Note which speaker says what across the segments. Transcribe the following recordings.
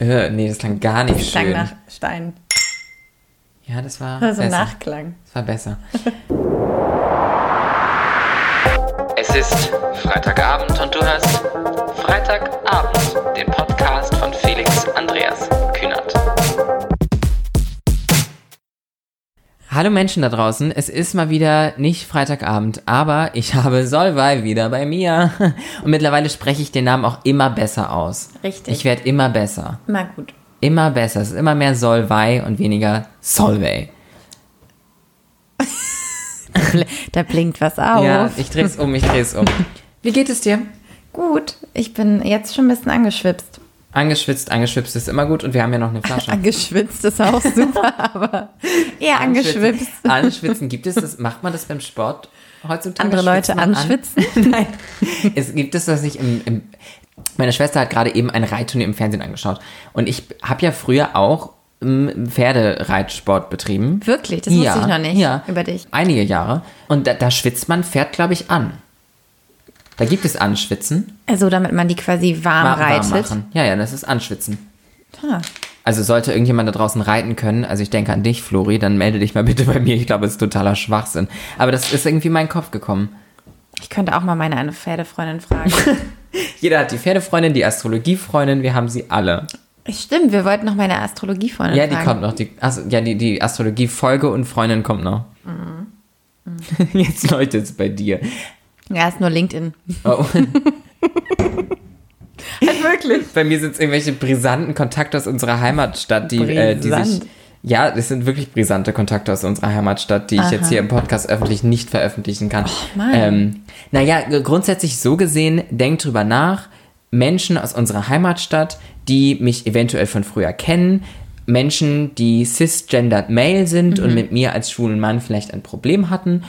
Speaker 1: Äh, nee, das klang gar nicht
Speaker 2: Das klang
Speaker 1: schön.
Speaker 2: nach Stein.
Speaker 1: ja, das war
Speaker 2: Also
Speaker 1: besser.
Speaker 2: Nachklang.
Speaker 1: Das war besser.
Speaker 3: Es ist Freitagabend und du hörst Freitagabend,
Speaker 1: Hallo Menschen da draußen, es ist mal wieder nicht Freitagabend, aber ich habe Solvay wieder bei mir. Und mittlerweile spreche ich den Namen auch immer besser aus.
Speaker 2: Richtig.
Speaker 1: Ich werde immer besser.
Speaker 2: Mal gut.
Speaker 1: Immer besser. Es ist immer mehr Solvay und weniger Solvay.
Speaker 2: Da blinkt was auf.
Speaker 1: Ja, ich drehe es um, ich drehe es um. Wie geht es dir?
Speaker 2: Gut, ich bin jetzt schon ein bisschen angeschwipst.
Speaker 1: Angeschwitzt, angeschwipst ist immer gut und wir haben ja noch eine Flasche.
Speaker 2: Angeschwitzt ist auch super, aber eher angeschwipst.
Speaker 1: Anschwitzen, gibt es das, macht man das beim Sport heutzutage?
Speaker 2: Andere Leute
Speaker 1: Schwitzt man an?
Speaker 2: anschwitzen?
Speaker 1: Nein. Es gibt es das nicht im, im meine Schwester hat gerade eben ein Reitturnier im Fernsehen angeschaut und ich habe ja früher auch ähm, Pferdereitsport betrieben.
Speaker 2: Wirklich? Das wusste ich noch nicht
Speaker 1: ja,
Speaker 2: über dich.
Speaker 1: Einige Jahre. Und da, da schwitzt man Pferd, glaube ich, an. Da gibt es Anschwitzen.
Speaker 2: Also, damit man die quasi warm,
Speaker 1: warm
Speaker 2: reitet.
Speaker 1: machen. Ja, ja, das ist Anschwitzen.
Speaker 2: Ah,
Speaker 1: Also sollte irgendjemand da draußen reiten können, also ich denke an dich, Flori, dann melde dich mal bitte bei mir. Ich glaube, es ist totaler Schwachsinn. Aber das ist irgendwie in meinen Kopf gekommen.
Speaker 2: ich könnte auch mal meine eine Pferdefreundin fragen.
Speaker 1: Jeder hat die Pferdefreundin, die Astrologiefreundin, wir haben sie alle.
Speaker 2: Stimmt, wir wollten noch meine Astrologiefreundin
Speaker 1: Ja, die
Speaker 2: fragen.
Speaker 1: kommt noch. Die, also, ja, die, die Astrologie-Folge und Freundin kommt noch.
Speaker 2: Mhm.
Speaker 1: Jetzt läutet es bei dir.
Speaker 2: Ja, ist nur LinkedIn.
Speaker 1: Oh.
Speaker 2: Halt wirklich.
Speaker 1: bei mir sind es irgendwelche brisanten Kontakte aus unserer Heimatstadt, die, äh, die sich. Ja, es sind wirklich brisante Kontakte aus unserer Heimatstadt, die ich jetzt hier im Podcast öffentlich nicht veröffentlichen kann.
Speaker 2: Mann.
Speaker 1: ähm, naja, grundsätzlich so gesehen, denkt drüber nach. Menschen aus unserer Heimatstadt, die mich eventuell von früher kennen, Menschen, die cisgendered male sind
Speaker 2: Mhm.
Speaker 1: und mit mir als schwulen Mann vielleicht ein Problem hatten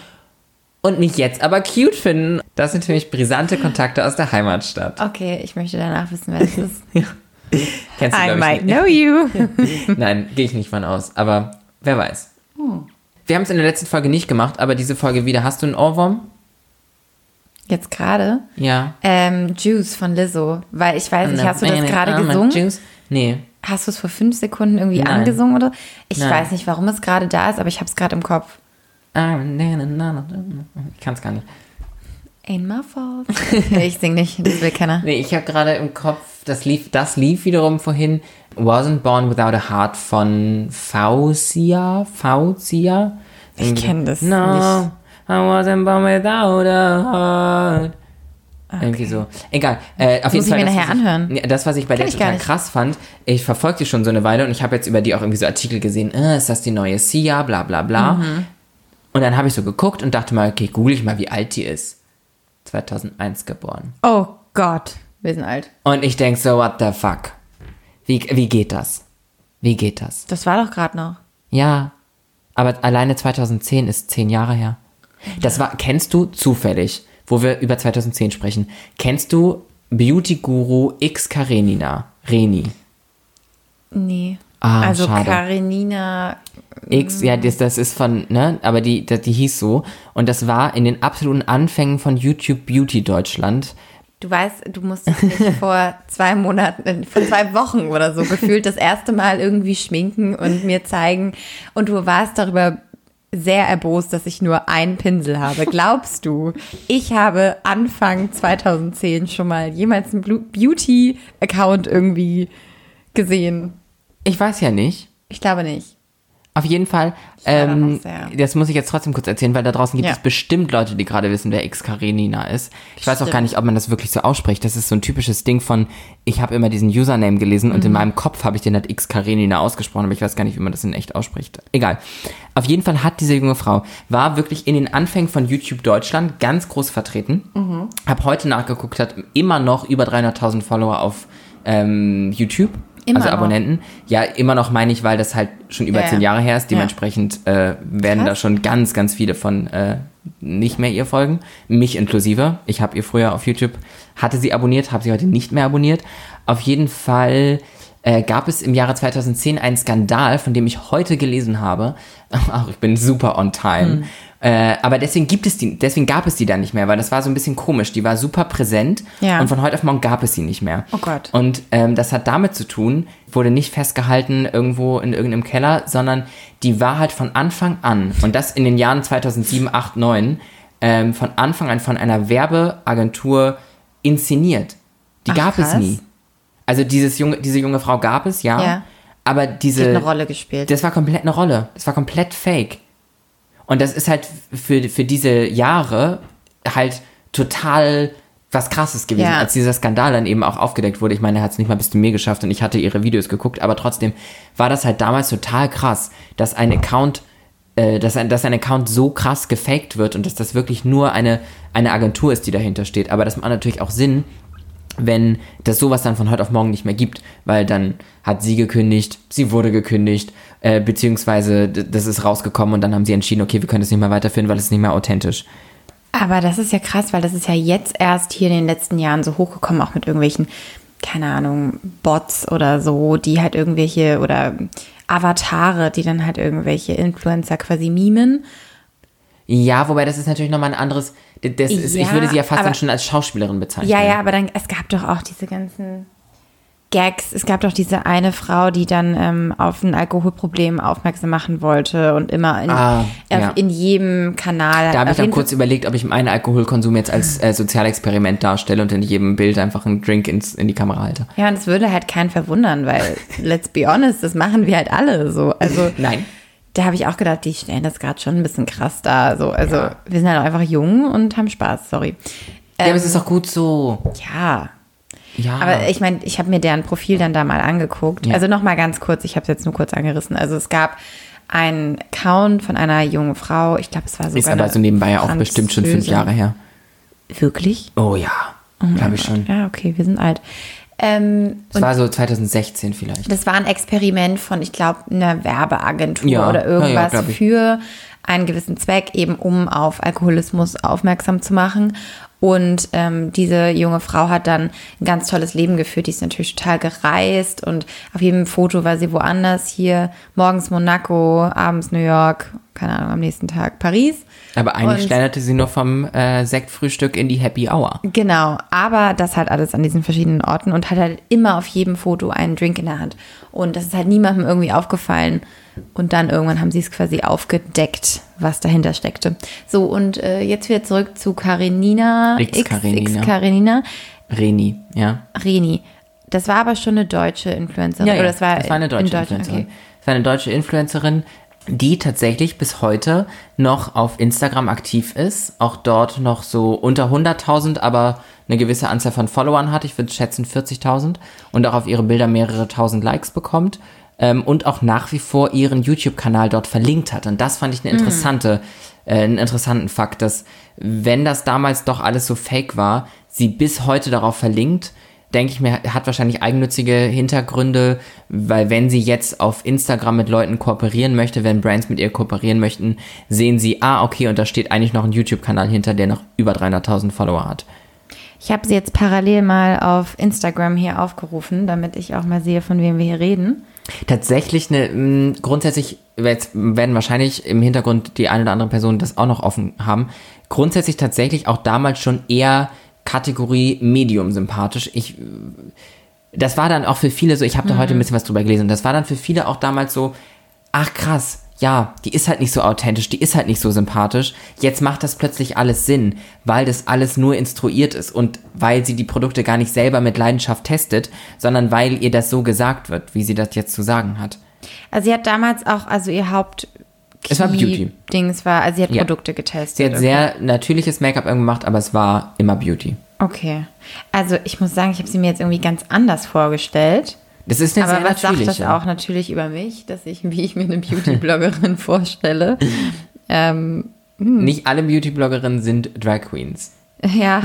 Speaker 1: und mich jetzt aber cute finden. Das sind für mich brisante Kontakte aus der Heimatstadt.
Speaker 2: Okay, ich möchte danach wissen, wer es ist.
Speaker 1: Kennst du,
Speaker 2: I might
Speaker 1: nicht.
Speaker 2: know you.
Speaker 1: Nein, gehe ich nicht von aus. Aber wer weiß.
Speaker 2: Hm.
Speaker 1: Wir haben es in der letzten Folge nicht gemacht, aber diese Folge wieder. Hast du einen Ohrwurm?
Speaker 2: Jetzt gerade?
Speaker 1: Ja.
Speaker 2: Ähm, Juice von Lizzo. Weil ich weiß nicht, hast du das gerade gesungen?
Speaker 1: Juice? Nee.
Speaker 2: Hast du es vor fünf Sekunden irgendwie
Speaker 1: Nein.
Speaker 2: angesungen oder? Ich
Speaker 1: Nein.
Speaker 2: weiß nicht, warum es gerade da ist, aber ich habe es gerade im Kopf.
Speaker 1: Ich kann es gar nicht.
Speaker 2: Ain't my fault. Okay, ich sing nicht, das will keiner.
Speaker 1: Nee, ich habe gerade im Kopf, das lief, das lief wiederum vorhin. Wasn't Born Without a Heart von Faucia. Faucia?
Speaker 2: Ich kenn das
Speaker 1: no,
Speaker 2: nicht.
Speaker 1: I wasn't born without a heart. Irgendwie so. Egal. Äh, auf
Speaker 2: Muss
Speaker 1: jeden Fall.
Speaker 2: ich mir
Speaker 1: das,
Speaker 2: nachher
Speaker 1: was
Speaker 2: anhören.
Speaker 1: Ja, das, was ich bei
Speaker 2: Kenn
Speaker 1: der
Speaker 2: ich
Speaker 1: total krass fand, ich verfolge die schon so eine Weile und ich habe jetzt über die auch irgendwie so Artikel gesehen, äh, ist das die neue Sia, bla bla bla.
Speaker 2: Mhm.
Speaker 1: Und dann habe ich so geguckt und dachte mal, okay, google ich mal, wie alt die ist. 2001 geboren.
Speaker 2: Oh Gott, wir sind alt.
Speaker 1: Und ich denk so, what the fuck? Wie, wie geht das? Wie geht das?
Speaker 2: Das war doch gerade noch.
Speaker 1: Ja, aber alleine 2010 ist zehn Jahre her. Das war, kennst du zufällig, wo wir über 2010 sprechen, kennst du Beauty Guru X Karenina? Reni.
Speaker 2: Nee.
Speaker 1: Ah,
Speaker 2: also
Speaker 1: schade.
Speaker 2: Karenina.
Speaker 1: X, ja, das, das ist von, ne, aber die, die, die hieß so. Und das war in den absoluten Anfängen von YouTube Beauty Deutschland.
Speaker 2: Du weißt, du musstest dich vor zwei Monaten, vor zwei Wochen oder so gefühlt das erste Mal irgendwie schminken und mir zeigen. Und du warst darüber sehr erbost, dass ich nur einen Pinsel habe. Glaubst du, ich habe Anfang 2010 schon mal jemals einen Beauty-Account irgendwie gesehen?
Speaker 1: Ich weiß ja nicht.
Speaker 2: Ich glaube nicht.
Speaker 1: Auf jeden Fall, ähm, das muss ich jetzt trotzdem kurz erzählen, weil da draußen gibt
Speaker 2: Ja.
Speaker 1: es bestimmt Leute, die gerade wissen, wer X Karenina ist. Ich weiß auch
Speaker 2: Stimmt.
Speaker 1: gar nicht, ob man das wirklich so ausspricht. Das ist so ein typisches Ding von, ich habe immer diesen Username gelesen und in
Speaker 2: Mhm.
Speaker 1: meinem Kopf habe ich den halt X Karenina ausgesprochen, aber ich weiß gar nicht, wie man das in echt ausspricht. Egal. Auf jeden Fall hat diese junge Frau, war wirklich in den Anfängen von YouTube Deutschland ganz groß vertreten.
Speaker 2: Mhm.
Speaker 1: Hab heute nachgeguckt, hat immer noch über 300.000 Follower auf ähm, YouTube.
Speaker 2: Immer
Speaker 1: also
Speaker 2: noch?
Speaker 1: Abonnenten. Ja, immer noch meine ich, weil das halt schon über
Speaker 2: Ja,
Speaker 1: zehn
Speaker 2: ja.
Speaker 1: Jahre her ist. Dementsprechend äh, werden
Speaker 2: Krass.
Speaker 1: da schon ganz, ganz viele von äh, nicht mehr ihr folgen. Mich inklusive. Ich habe ihr früher auf YouTube, hatte sie abonniert, habe sie heute nicht mehr abonniert. Auf jeden Fall äh, gab es im Jahre 2010 einen Skandal, von dem ich heute gelesen habe. Ach, ich bin super on time. Äh, aber deswegen gibt es die, deswegen gab es die dann nicht mehr, weil das war so ein bisschen komisch. Die war super präsent
Speaker 2: Ja.
Speaker 1: und von heute auf morgen gab es sie nicht mehr.
Speaker 2: Oh Gott.
Speaker 1: Und ähm, das hat damit zu tun, wurde nicht festgehalten irgendwo in irgendeinem Keller, sondern die war halt von Anfang an, und das in den Jahren 2007, 8, 9, ähm, von Anfang an von einer Werbeagentur inszeniert. Die
Speaker 2: Ach,
Speaker 1: gab es
Speaker 2: krass.
Speaker 1: nie. Also dieses junge, diese junge Frau gab es, ja.
Speaker 2: Ja.
Speaker 1: Aber
Speaker 2: Die hat
Speaker 1: diese.
Speaker 2: eine Rolle gespielt.
Speaker 1: Das war komplett eine Rolle. Das war komplett fake. Und das ist halt für, für diese Jahre halt total was krasses gewesen,
Speaker 2: Ja.
Speaker 1: als dieser Skandal dann eben auch aufgedeckt wurde. Ich meine, er hat es nicht mal bis zu mir geschafft und ich hatte ihre Videos geguckt, aber trotzdem war das halt damals total krass, dass ein Account, äh, dass, ein, dass ein Account so krass gefaked wird und dass das wirklich nur eine, eine Agentur ist, die dahinter steht. Aber das macht natürlich auch Sinn, wenn das sowas dann von heute auf morgen nicht mehr gibt, weil dann hat sie gekündigt, sie wurde gekündigt, äh, beziehungsweise das ist rausgekommen und dann haben sie entschieden, okay, wir können das nicht mehr weiterführen, weil es nicht mehr authentisch.
Speaker 2: Aber das ist ja krass, weil das ist ja jetzt erst hier in den letzten Jahren so hochgekommen, auch mit irgendwelchen, keine Ahnung, Bots oder so, die halt irgendwelche oder Avatare, die dann halt irgendwelche Influencer quasi mimen.
Speaker 1: Ja, wobei das ist natürlich nochmal ein anderes, das ist, ich
Speaker 2: Ja,
Speaker 1: würde sie ja fast
Speaker 2: aber-
Speaker 1: dann schon als Schauspielerin bezeichnen.
Speaker 2: Ja, ja, aber dann, es gab doch auch diese ganzen Gags. Es gab doch diese eine Frau, die dann ähm, auf ein Alkoholproblem aufmerksam machen wollte und immer in,
Speaker 1: Ah,
Speaker 2: auf,
Speaker 1: ja.
Speaker 2: in jedem Kanal.
Speaker 1: Da habe ich dann kurz überlegt, ob ich meinen Alkoholkonsum jetzt als äh, Sozialexperiment darstelle und in jedem Bild einfach einen Drink ins, in die Kamera halte.
Speaker 2: Ja, und es würde halt keinen verwundern, weil, let's be honest, das machen wir halt alle so. Also,
Speaker 1: Nein.
Speaker 2: da habe ich auch gedacht, die stellen das gerade schon ein bisschen krass dar. So. Also,
Speaker 1: Ja.
Speaker 2: wir sind halt auch einfach jung und haben Spaß, sorry.
Speaker 1: ja, aber es ist doch gut so.
Speaker 2: Ja,
Speaker 1: Ja.
Speaker 2: aber ich meine, ich habe mir deren Profil dann da mal angeguckt.
Speaker 1: Ja.
Speaker 2: Also noch mal ganz kurz, ich habe es jetzt nur kurz angerissen. Also es gab einen Account von einer jungen Frau, ich glaube, es war sogar
Speaker 1: ist aber so nebenbei ja auch bestimmt schon fünf. Jahre her.
Speaker 2: Wirklich?
Speaker 1: Oh ja, glaube ich schon.
Speaker 2: Ja, okay, wir sind alt. Ähm,
Speaker 1: Es war so 2016 vielleicht.
Speaker 2: Das war ein Experiment von, ich glaube, einer Werbeagentur
Speaker 1: Ja,
Speaker 2: oder
Speaker 1: ja, ja,
Speaker 2: irgendwas
Speaker 1: ich.
Speaker 2: für einen gewissen Zweck, eben um auf Alkoholismus aufmerksam zu machen. Und ähm, diese junge Frau hat dann ein ganz tolles Leben geführt. Die ist natürlich total gereist und auf jedem Foto war sie woanders. Hier morgens Monaco, abends New York, keine Ahnung, am nächsten Tag Paris.
Speaker 1: Aber eigentlich
Speaker 2: Und-
Speaker 1: schlenderte sie nur vom äh, Sektfrühstück in die Happy Hour.
Speaker 2: Genau, aber das halt alles an diesen verschiedenen Orten und hat halt immer auf jedem Foto einen Drink in der Hand. Und das ist halt niemandem irgendwie aufgefallen. Und dann irgendwann haben sie es quasi aufgedeckt, was dahinter steckte. So, und äh, jetzt wieder zurück zu Karenina.
Speaker 1: X Karenina.
Speaker 2: X Karenina.
Speaker 1: Reni, ja.
Speaker 2: Reni. Das war aber schon eine deutsche Influencerin.
Speaker 1: Ja, ja.
Speaker 2: Oder das war,
Speaker 1: das war eine
Speaker 2: in
Speaker 1: deutsche
Speaker 2: Deutschland,
Speaker 1: Influencerin.
Speaker 2: okay.
Speaker 1: Das war eine deutsche Influencerin, die tatsächlich bis heute noch auf Instagram aktiv ist. Auch dort noch so unter 100.000, aber eine gewisse Anzahl von Followern hat. Ich würde schätzen 40.000. Und auch auf ihre Bilder mehrere tausend Likes bekommt. Ähm, und auch nach wie vor ihren YouTube-Kanal dort verlinkt hat. Und das fand ich eine interessante, äh, einen interessanten Fakt, dass wenn das damals doch alles so fake war, sie bis heute darauf verlinkt denke ich mir, hat wahrscheinlich eigennützige Hintergründe, weil wenn sie jetzt auf Instagram mit Leuten kooperieren möchte, wenn Brands mit ihr kooperieren möchten, sehen sie, ah, okay, und da steht eigentlich noch ein YouTube-Kanal hinter, der noch über 300.000 Follower hat.
Speaker 2: Ich habe sie jetzt parallel mal auf Instagram hier aufgerufen, damit ich auch mal sehe, von wem wir hier reden.
Speaker 1: Tatsächlich eine, mh, grundsätzlich, jetzt werden wahrscheinlich im Hintergrund die eine oder andere Person das auch noch offen haben, grundsätzlich tatsächlich auch damals schon eher Kategorie Medium sympathisch. Ich, das war dann auch für viele so, ich habe da heute ein bisschen was drüber gelesen, das war dann für viele auch damals so, ach krass, ja, die ist halt nicht so authentisch, die ist halt nicht so sympathisch. Jetzt macht das plötzlich alles Sinn, weil das alles nur instruiert ist und weil sie die Produkte gar nicht selber mit Leidenschaft testet, sondern weil ihr das so gesagt wird, wie sie das jetzt zu sagen hat.
Speaker 2: Also sie hat damals auch, also ihr Haupt
Speaker 1: Es war Beauty.
Speaker 2: Dings war, also sie hat
Speaker 1: Ja.
Speaker 2: Produkte getestet.
Speaker 1: Sie hat sehr natürliches Make-up gemacht, aber es war immer Beauty.
Speaker 2: Okay. Also ich muss sagen, ich habe sie mir jetzt irgendwie ganz anders vorgestellt.
Speaker 1: Das ist eine
Speaker 2: Aber
Speaker 1: sehr
Speaker 2: was sagt das auch natürlich über mich, dass ich, wie ich mir eine Beauty-Bloggerin vorstelle? Ähm,
Speaker 1: Nicht alle Beauty-Bloggerinnen sind Drag Queens.
Speaker 2: ja,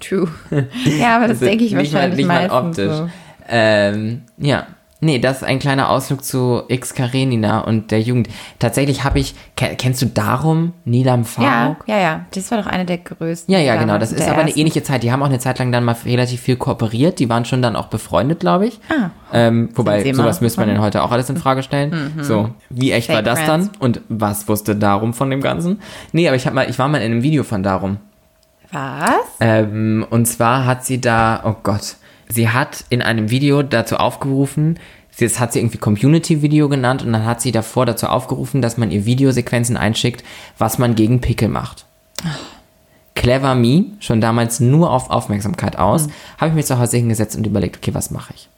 Speaker 2: true. Ja, aber das
Speaker 1: Also
Speaker 2: denke ich
Speaker 1: nicht mal-
Speaker 2: wahrscheinlich
Speaker 1: nicht mal optisch.
Speaker 2: so.
Speaker 1: Ähm, ja. Nee, das ist ein kleiner Ausflug zu X Karenina und der Jugend. Tatsächlich habe ich, ke- kennst du darum Nilam
Speaker 2: Ja,
Speaker 1: Faruk?
Speaker 2: ja, ja. Das war doch eine der größten.
Speaker 1: Ja, ja, genau. Das ist aber eine
Speaker 2: ersten.
Speaker 1: ähnliche Zeit. Die haben auch eine Zeit lang dann mal relativ viel kooperiert. Die waren schon dann auch befreundet, glaube ich.
Speaker 2: Ah.
Speaker 1: Ähm, wobei, sowas müsste man denn heute auch alles in Frage stellen. So, wie echt war
Speaker 2: Fake
Speaker 1: das
Speaker 2: friends.
Speaker 1: dann? Und was wusste Darum von dem Ganzen? Nee, aber ich, hab mal, ich war mal in einem Video von Darum.
Speaker 2: Was?
Speaker 1: Ähm, und zwar hat sie da, oh Gott, sie hat in einem Video dazu aufgerufen, das hat sie irgendwie Community-Video genannt und dann hat sie davor dazu aufgerufen, dass man ihr Videosequenzen einschickt, was man gegen Pickel macht. Clever Me, schon damals nur auf Aufmerksamkeit aus, habe ich mich zu Hause hingesetzt und überlegt, okay, was mache ich?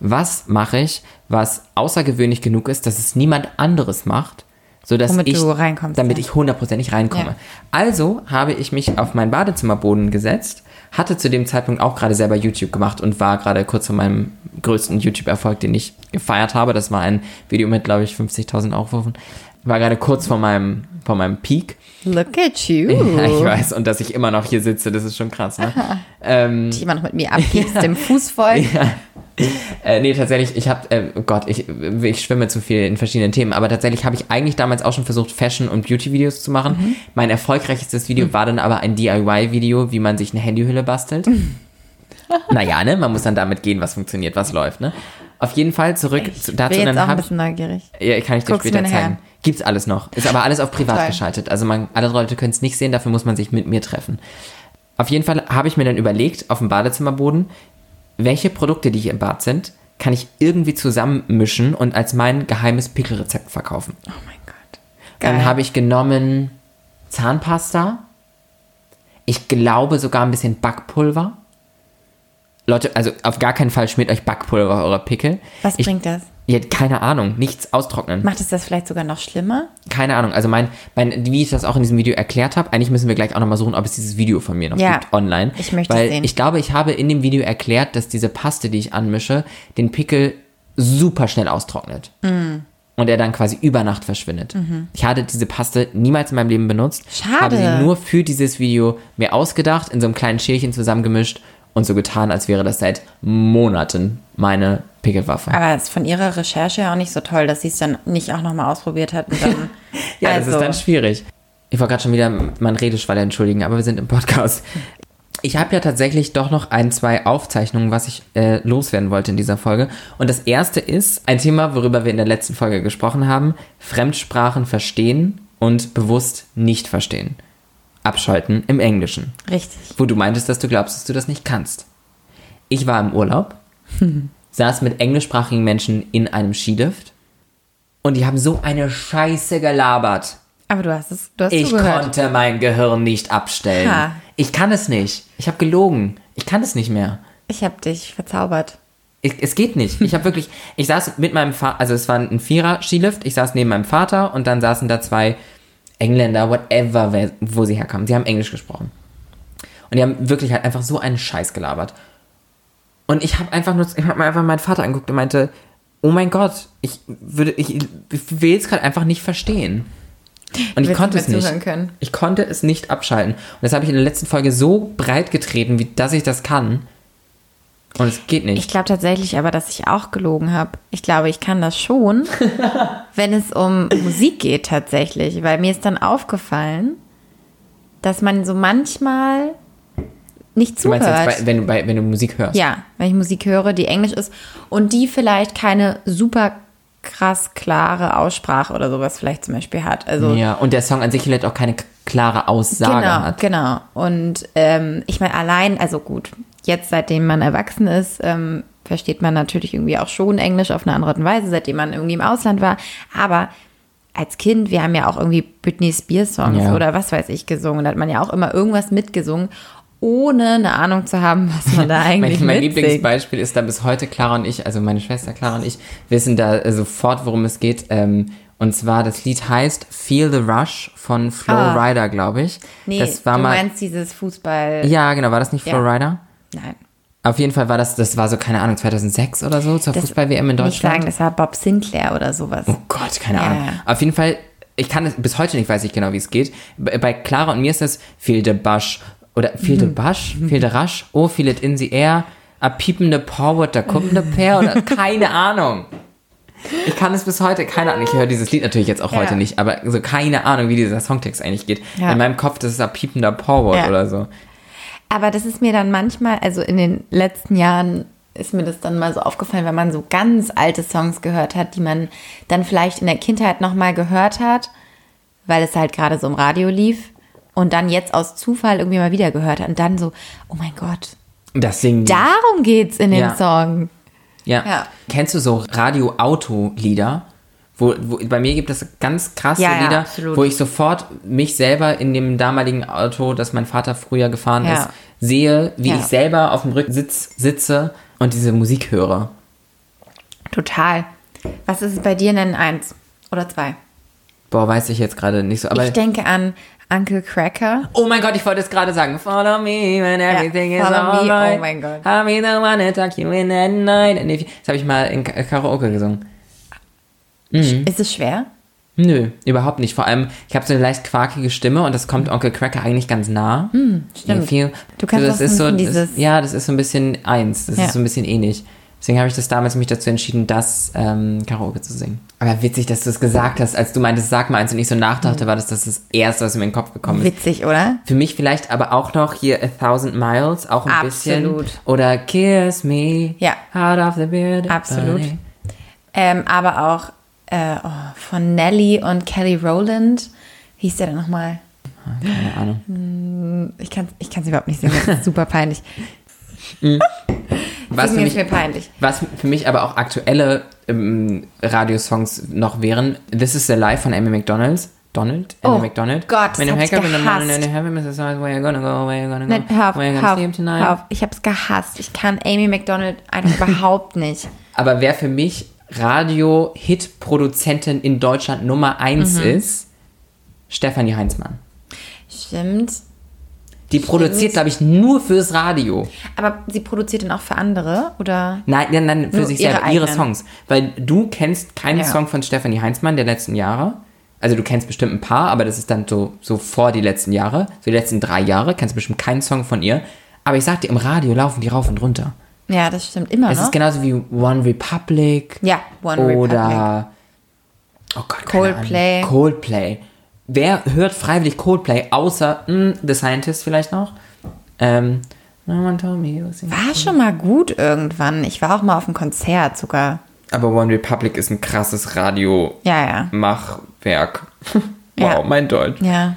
Speaker 1: Was mache ich, was außergewöhnlich genug ist, dass es niemand anderes macht, sodass
Speaker 2: Womit
Speaker 1: ich,
Speaker 2: du reinkommst,
Speaker 1: damit
Speaker 2: ja.
Speaker 1: ich hundertprozentig reinkomme.
Speaker 2: Ja.
Speaker 1: Also habe ich mich auf meinen Badezimmerboden gesetzt, hatte zu dem Zeitpunkt auch gerade selber YouTube gemacht und war gerade kurz vor meinem größten YouTube-Erfolg, den ich gefeiert habe. Das war ein Video mit, glaube ich, 50.000 Aufrufen. War gerade kurz vor meinem, vor meinem Peak.
Speaker 2: Look at you.
Speaker 1: Ja, ich weiß. Und dass ich immer noch hier sitze, das ist schon krass, ne? ähm,
Speaker 2: Die immer noch mit mir abgibst, dem Fuß folgt.
Speaker 1: Äh, nee, tatsächlich, ich habe, äh, Gott, ich, ich schwimme zu viel in verschiedenen Themen, aber tatsächlich habe ich eigentlich damals auch schon versucht, Fashion- und Beauty-Videos zu machen.
Speaker 2: Mhm.
Speaker 1: Mein erfolgreichstes Video war dann aber ein DIY-Video, wie man sich eine Handyhülle bastelt. naja, ne, man muss dann damit gehen, was funktioniert, was läuft, ne? Auf jeden Fall zurück zu,
Speaker 2: Ich
Speaker 1: dazu,
Speaker 2: bin jetzt
Speaker 1: dann
Speaker 2: auch ein bisschen neugierig.
Speaker 1: ja, kann ich dir
Speaker 2: Guck's
Speaker 1: später zeigen. Gibt's alles noch. Ist aber alles auf privat
Speaker 2: Toll.
Speaker 1: geschaltet. Also man, alle Leute können es nicht sehen, dafür muss man sich mit mir treffen. Auf jeden Fall habe ich mir dann überlegt, auf dem Badezimmerboden, welche Produkte, die hier im Bad sind, kann ich irgendwie zusammenmischen und als mein geheimes Pickelrezept verkaufen.
Speaker 2: Oh mein Gott.
Speaker 1: Dann
Speaker 2: Geil.
Speaker 1: habe ich genommen Zahnpasta. Ich glaube sogar ein bisschen Backpulver. Leute, also auf gar keinen Fall schmiert euch Backpulver auf eure Pickel.
Speaker 2: Was
Speaker 1: ich,
Speaker 2: bringt das?
Speaker 1: Ja, keine Ahnung. Nichts austrocknen.
Speaker 2: Macht es das vielleicht sogar noch schlimmer?
Speaker 1: Keine Ahnung. Also mein, mein, wie ich das auch in diesem Video erklärt habe, eigentlich müssen wir gleich auch nochmal suchen, ob es dieses Video von mir noch
Speaker 2: Ja.
Speaker 1: gibt online.
Speaker 2: Ich möchte es
Speaker 1: Weil
Speaker 2: sehen.
Speaker 1: ich glaube, ich habe in dem Video erklärt, dass diese Paste, die ich anmische, den Pickel super schnell austrocknet.
Speaker 2: Mm.
Speaker 1: Und er dann quasi über Nacht verschwindet. Ich hatte diese Paste niemals in meinem Leben benutzt.
Speaker 2: Mhm. Schade.
Speaker 1: Habe sie nur für dieses Video mir ausgedacht, in so einem kleinen Schälchen zusammengemischt und so getan, als wäre das seit Monaten meine Pickelwaffe.
Speaker 2: Aber es ist von ihrer Recherche ja auch nicht so toll, dass sie es dann nicht auch nochmal ausprobiert hat. Dann,
Speaker 1: Ja,
Speaker 2: also,
Speaker 1: das ist dann schwierig. Ich wollte gerade schon wieder meinen Redeschwall entschuldigen, aber wir sind im Podcast. Ich habe ja tatsächlich doch noch ein, zwei Aufzeichnungen, was ich äh, loswerden wollte in dieser Folge. Und das erste ist ein Thema, worüber wir in der letzten Folge gesprochen haben. Fremdsprachen verstehen und bewusst nicht verstehen. Abschalten im Englischen.
Speaker 2: Richtig.
Speaker 1: Wo du meintest, dass du glaubst, dass du das nicht kannst. Ich war im Urlaub, saß mit englischsprachigen Menschen in einem Skilift und die haben so eine Scheiße gelabert.
Speaker 2: Aber du hast es, du hast
Speaker 1: Ich
Speaker 2: zugehört.
Speaker 1: konnte mein Gehirn nicht abstellen.
Speaker 2: Ha.
Speaker 1: Ich kann es nicht. Ich habe gelogen. Ich kann es nicht mehr.
Speaker 2: Ich habe dich verzaubert.
Speaker 1: Ich, es geht nicht. Ich habe wirklich, ich saß mit meinem Vater, also es war ein Vierer-Skilift, ich saß neben meinem Vater und dann saßen da zwei Engländer, whatever, wo sie herkamen. Sie haben Englisch gesprochen. Und die haben wirklich halt einfach so einen Scheiß gelabert. Und ich habe einfach nur, ich habe mir einfach meinen Vater angeguckt und meinte, oh mein Gott, ich würde, ich, ich will es gerade einfach nicht verstehen. Und ich
Speaker 2: willst
Speaker 1: konnte es nicht.
Speaker 2: können.
Speaker 1: Ich konnte es nicht abschalten. Und das habe ich in der letzten Folge so breit getreten, wie dass ich das kann. Und es geht nicht.
Speaker 2: Ich glaube tatsächlich aber, dass ich auch gelogen habe. Ich glaube, ich kann das schon, wenn es um Musik geht tatsächlich. Weil mir ist dann aufgefallen, dass man so manchmal nicht
Speaker 1: du
Speaker 2: zuhört.
Speaker 1: meinst jetzt, bei, wenn, du bei, wenn du Musik hörst?
Speaker 2: Ja, wenn ich Musik höre, die Englisch ist und die vielleicht keine super krass klare Aussprache oder sowas vielleicht zum Beispiel hat. Also
Speaker 1: Ja, und der Song an sich vielleicht auch keine klare Aussage
Speaker 2: genau,
Speaker 1: hat.
Speaker 2: genau. Und ähm, ich meine, allein, also gut, jetzt seitdem man erwachsen ist, ähm, versteht man natürlich irgendwie auch schon Englisch auf eine andere Art und Weise, seitdem man irgendwie im Ausland war. Aber als Kind, wir haben ja auch irgendwie Britney Spears Songs
Speaker 1: Ja.
Speaker 2: oder was weiß ich gesungen. Da hat man ja auch immer irgendwas mitgesungen, ohne eine Ahnung zu haben, was man da eigentlich
Speaker 1: Mein, mein. Lieblingsbeispiel ist da bis heute Clara und ich, also meine Schwester Clara und ich, wissen da äh, sofort, worum es geht. Ähm, und zwar, das Lied heißt Feel the Rush von Flo
Speaker 2: Ah.
Speaker 1: Rida, glaube ich.
Speaker 2: Nee,
Speaker 1: das war
Speaker 2: du
Speaker 1: mal.
Speaker 2: meinst dieses Fußball.
Speaker 1: ja, genau, war das nicht Flo
Speaker 2: Ja.
Speaker 1: Rida?
Speaker 2: Nein.
Speaker 1: Auf jeden Fall war das, das war so, keine Ahnung, 2006 oder so, zur
Speaker 2: Das-
Speaker 1: Fußball-WM in Deutschland.
Speaker 2: sagen, das war Bob Sinclair oder sowas.
Speaker 1: Oh Gott, keine Ahnung.
Speaker 2: ja.
Speaker 1: Auf jeden Fall, ich kann es bis heute nicht, weiß ich genau, wie es geht. Bei Clara und mir ist es Feel the Bush oder Feel
Speaker 2: Mhm.
Speaker 1: the Bush, Feel the Rush, oh, Feel it in the air. a piepende Porwood, da kuppende Pair oder keine Ahnung. Ich kann es bis heute, keine Ahnung, ich höre dieses Lied natürlich jetzt auch
Speaker 2: Ja.
Speaker 1: heute nicht, aber so keine Ahnung, wie dieser Songtext eigentlich geht.
Speaker 2: Ja.
Speaker 1: In meinem Kopf, das ist a piepender Porwood
Speaker 2: Ja.
Speaker 1: oder so.
Speaker 2: Aber das ist mir dann manchmal, also in den letzten Jahren ist mir das dann mal so aufgefallen, wenn man so ganz alte Songs gehört hat, die man dann vielleicht in der Kindheit nochmal gehört hat, weil es halt gerade so im Radio lief und dann jetzt aus Zufall irgendwie mal wieder gehört hat und dann so, oh mein Gott,
Speaker 1: Das singen
Speaker 2: darum geht's in dem
Speaker 1: Ja.
Speaker 2: Song.
Speaker 1: Ja.
Speaker 2: Ja.
Speaker 1: Kennst du so Radio-Auto-Lieder? Wo, wo, bei mir gibt es ganz krasse
Speaker 2: Ja,
Speaker 1: Lieder, wo ich sofort mich selber in dem damaligen Auto, das mein Vater früher gefahren ist, sehe, wie ich selber auf dem Rücksitz sitze und diese Musik höre.
Speaker 2: Total. Was ist bei dir denn eins oder zwei?
Speaker 1: Boah, weiß ich jetzt gerade nicht so. Aber
Speaker 2: ich denke an Uncle Cracker.
Speaker 1: oh mein Gott, ich wollte es gerade sagen. Follow me when everything is
Speaker 2: follow me,
Speaker 1: alright.
Speaker 2: oh mein Gott.
Speaker 1: Be the one to tuck you in at night. You- Das habe ich mal in Ka- Karaoke gesungen. Mhm.
Speaker 2: Ist es schwer?
Speaker 1: Nö, überhaupt nicht. Vor allem, ich habe so eine leicht quakige Stimme und das kommt Onkel Cracker eigentlich ganz nah.
Speaker 2: stimmt.
Speaker 1: If you-
Speaker 2: Du kannst
Speaker 1: das
Speaker 2: auch so
Speaker 1: ist so,
Speaker 2: bisschen
Speaker 1: das,
Speaker 2: dieses-
Speaker 1: ja, das ist so ein bisschen eins. Das
Speaker 2: Ja.
Speaker 1: ist so ein bisschen ähnlich. Deswegen habe ich das damals mich dazu entschieden, das ähm, Karaoke zu singen. Aber witzig, dass du es gesagt hast, als du meintest, sag mal eins und ich so nachdachte, war das das, das Erste, was mir in den Kopf gekommen ist.
Speaker 2: Witzig, oder?
Speaker 1: Für mich vielleicht aber auch noch hier A Thousand Miles, auch ein
Speaker 2: Absolut.
Speaker 1: bisschen. Oder Kiss Me
Speaker 2: Ja.
Speaker 1: Out of the Beard.
Speaker 2: Absolut. Ähm, aber auch äh, oh, von Nelly und Kelly Rowland. Wie hieß der denn nochmal?
Speaker 1: Keine Ahnung.
Speaker 2: Ich kann es ich kann's überhaupt nicht singen, das ist super peinlich.
Speaker 1: Was für mich,
Speaker 2: mir peinlich.
Speaker 1: Was für mich aber auch aktuelle ähm, Radiosongs noch wären, This is the Life von Amy McDonald's. Donald? Amy
Speaker 2: Oh
Speaker 1: McDonald.
Speaker 2: Gott, das
Speaker 1: When you wake
Speaker 2: ich
Speaker 1: up in the morning
Speaker 2: gehasst.
Speaker 1: and Mrs. Eyes, where you gonna go, where you gonna go,
Speaker 2: Nein, hör auf,
Speaker 1: where you
Speaker 2: hör
Speaker 1: gonna sleep tonight.
Speaker 2: hör auf. Ich habe es gehasst. Ich kann Amy McDonald einfach überhaupt nicht.
Speaker 1: Aber wer für mich Radio-Hit-Produzentin in Deutschland Nummer eins
Speaker 2: Mhm.
Speaker 1: ist, Stefanie Heinzmann.
Speaker 2: Stimmt.
Speaker 1: Die produziert, glaube ich, nur fürs Radio.
Speaker 2: Aber sie produziert dann auch für andere, oder?
Speaker 1: Nein, nein, nein, für sich
Speaker 2: ihre
Speaker 1: selber, ihre
Speaker 2: eigenen.
Speaker 1: Songs. Weil du kennst keinen
Speaker 2: Ja.
Speaker 1: Song von Stefanie Heinzmann der letzten Jahre. Also du kennst bestimmt ein paar, aber das ist dann so, so vor die letzten Jahre. So die letzten drei Jahre kennst du bestimmt keinen Song von ihr. Aber ich sag dir, im Radio laufen die rauf und runter.
Speaker 2: Ja, das stimmt immer
Speaker 1: Es
Speaker 2: noch.
Speaker 1: ist genauso wie One Republic.
Speaker 2: Ja, One
Speaker 1: oder Oh Gott,
Speaker 2: Coldplay.
Speaker 1: Coldplay. Wer hört freiwillig Coldplay, außer mh, The Scientist vielleicht noch? Ähm, no one told me
Speaker 2: War schon mal gut irgendwann. Ich war auch mal auf einem Konzert sogar.
Speaker 1: Aber One Republic ist ein krasses Radio-Machwerk.
Speaker 2: Ja, ja.
Speaker 1: wow,
Speaker 2: Ja.
Speaker 1: mein Deutsch.
Speaker 2: Ja.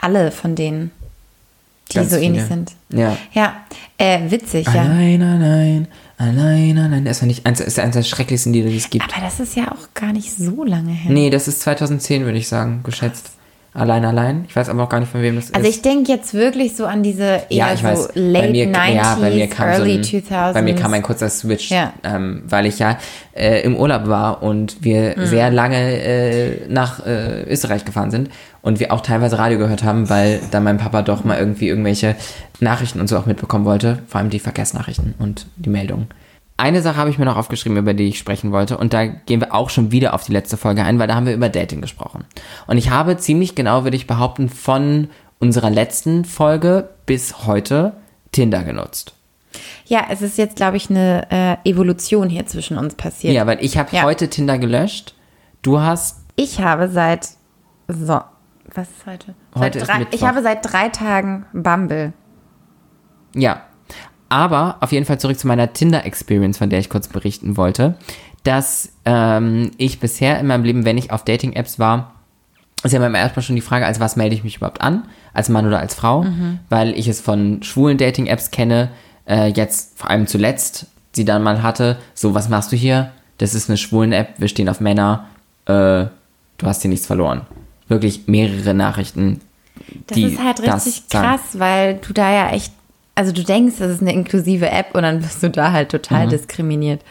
Speaker 2: Alle von denen, die
Speaker 1: Ganz
Speaker 2: so ähnlich
Speaker 1: viele.
Speaker 2: sind.
Speaker 1: Ja.
Speaker 2: Ja, äh, witzig, ja.
Speaker 1: Allein, allein, allein, allein. Das ist, ja nicht eins, ist eins der schrecklichsten Lieder, die es gibt.
Speaker 2: Aber das ist ja auch gar nicht so lange her.
Speaker 1: Nee, das ist 2010, würde ich sagen, geschätzt. Allein, allein. Ich weiß aber auch gar nicht, von wem das
Speaker 2: Also
Speaker 1: ist.
Speaker 2: ich denke jetzt wirklich so an diese eher
Speaker 1: ja, ich
Speaker 2: so
Speaker 1: weiß.
Speaker 2: late
Speaker 1: bei mir,
Speaker 2: 90s,
Speaker 1: ja, bei mir kam
Speaker 2: early
Speaker 1: so ein,
Speaker 2: 2000s.
Speaker 1: Bei mir kam ein kurzer Switch,
Speaker 2: Ja.
Speaker 1: ähm, weil ich ja äh, im Urlaub war und wir
Speaker 2: Mhm.
Speaker 1: sehr lange äh, nach äh, Österreich gefahren sind und wir auch teilweise Radio gehört haben, weil da mein Papa doch mal irgendwie irgendwelche Nachrichten und so auch mitbekommen wollte, vor allem die Verkehrsnachrichten und die Meldungen. Eine Sache habe ich mir noch aufgeschrieben, über die ich sprechen wollte. Und da gehen wir auch schon wieder auf die letzte Folge ein, weil da haben wir über Dating gesprochen. Und ich habe ziemlich genau, würde ich behaupten, von unserer letzten Folge bis heute Tinder genutzt.
Speaker 2: Ja, es ist jetzt, glaube ich, eine äh, Evolution hier zwischen uns passiert.
Speaker 1: Ja, weil ich habe
Speaker 2: Ja.
Speaker 1: heute Tinder gelöscht. Du hast,
Speaker 2: Ich habe seit so, was ist heute?
Speaker 1: Heute
Speaker 2: seit
Speaker 1: ist
Speaker 2: drei, ich habe seit drei Tagen Bumble.
Speaker 1: ja. Aber auf jeden Fall zurück zu meiner Tinder-Experience, von der ich kurz berichten wollte, dass ähm, ich bisher in meinem Leben, wenn ich auf Dating-Apps war, ist ja immer erstmal schon die Frage, als was melde ich mich überhaupt an, als Mann oder als Frau, weil ich es von schwulen Dating-Apps kenne, äh, jetzt vor allem zuletzt, sie dann mal hatte, so, was machst du hier? Das ist eine schwulen App, wir stehen auf Männer, äh, du hast hier nichts verloren. Wirklich mehrere Nachrichten.
Speaker 2: Das
Speaker 1: die
Speaker 2: ist halt richtig krass, weil du da ja echt, also du denkst, das ist eine inklusive App und dann wirst du da halt
Speaker 1: Mhm.
Speaker 2: total diskriminiert.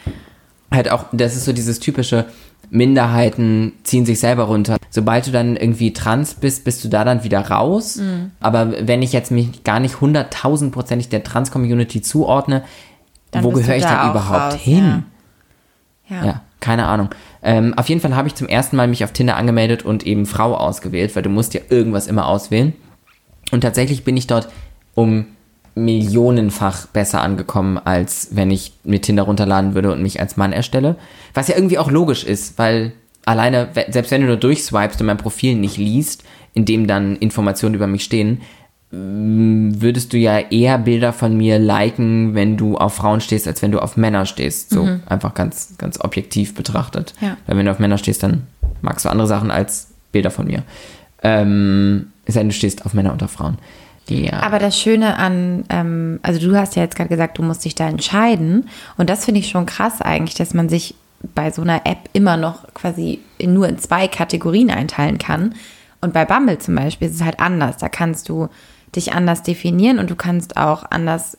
Speaker 1: halt auch, das ist so dieses typische, Minderheiten ziehen sich selber runter. Sobald du dann irgendwie trans bist, bist du da dann wieder raus.
Speaker 2: Mhm.
Speaker 1: Aber wenn ich jetzt mich gar nicht hunderttausendprozentig der Trans-Community zuordne,
Speaker 2: Dann
Speaker 1: wo gehöre ich
Speaker 2: da
Speaker 1: dann überhaupt
Speaker 2: raus,
Speaker 1: hin?
Speaker 2: Ja.
Speaker 1: Ja, keine Ahnung. Ähm, auf jeden Fall habe ich zum ersten Mal mich auf Tinder angemeldet und eben Frau ausgewählt, weil du musst ja irgendwas immer auswählen. Und tatsächlich bin ich dort um millionenfach besser angekommen, als wenn ich mir Tinder runterladen würde und mich als Mann erstelle. Was ja irgendwie auch logisch ist, weil alleine, selbst wenn du nur durchswipest und mein Profil nicht liest, in dem dann Informationen über mich stehen, m, würdest du ja eher Bilder von mir liken, wenn du auf Frauen stehst, als wenn du auf Männer stehst. So einfach ganz, ganz objektiv betrachtet.
Speaker 2: Ja.
Speaker 1: Weil wenn du auf Männer stehst, dann magst du andere Sachen als Bilder von mir. Ähm, es sei denn, du stehst auf Männer und auf Frauen. Ja.
Speaker 2: Aber das Schöne an, ähm, also du hast ja jetzt gerade gesagt, du musst dich da entscheiden. Und das finde ich schon krass eigentlich, dass man sich bei so einer App immer noch quasi in, nur in zwei Kategorien einteilen kann. Und bei Bumble zum Beispiel ist es halt anders. Da kannst du dich anders definieren und du kannst auch anders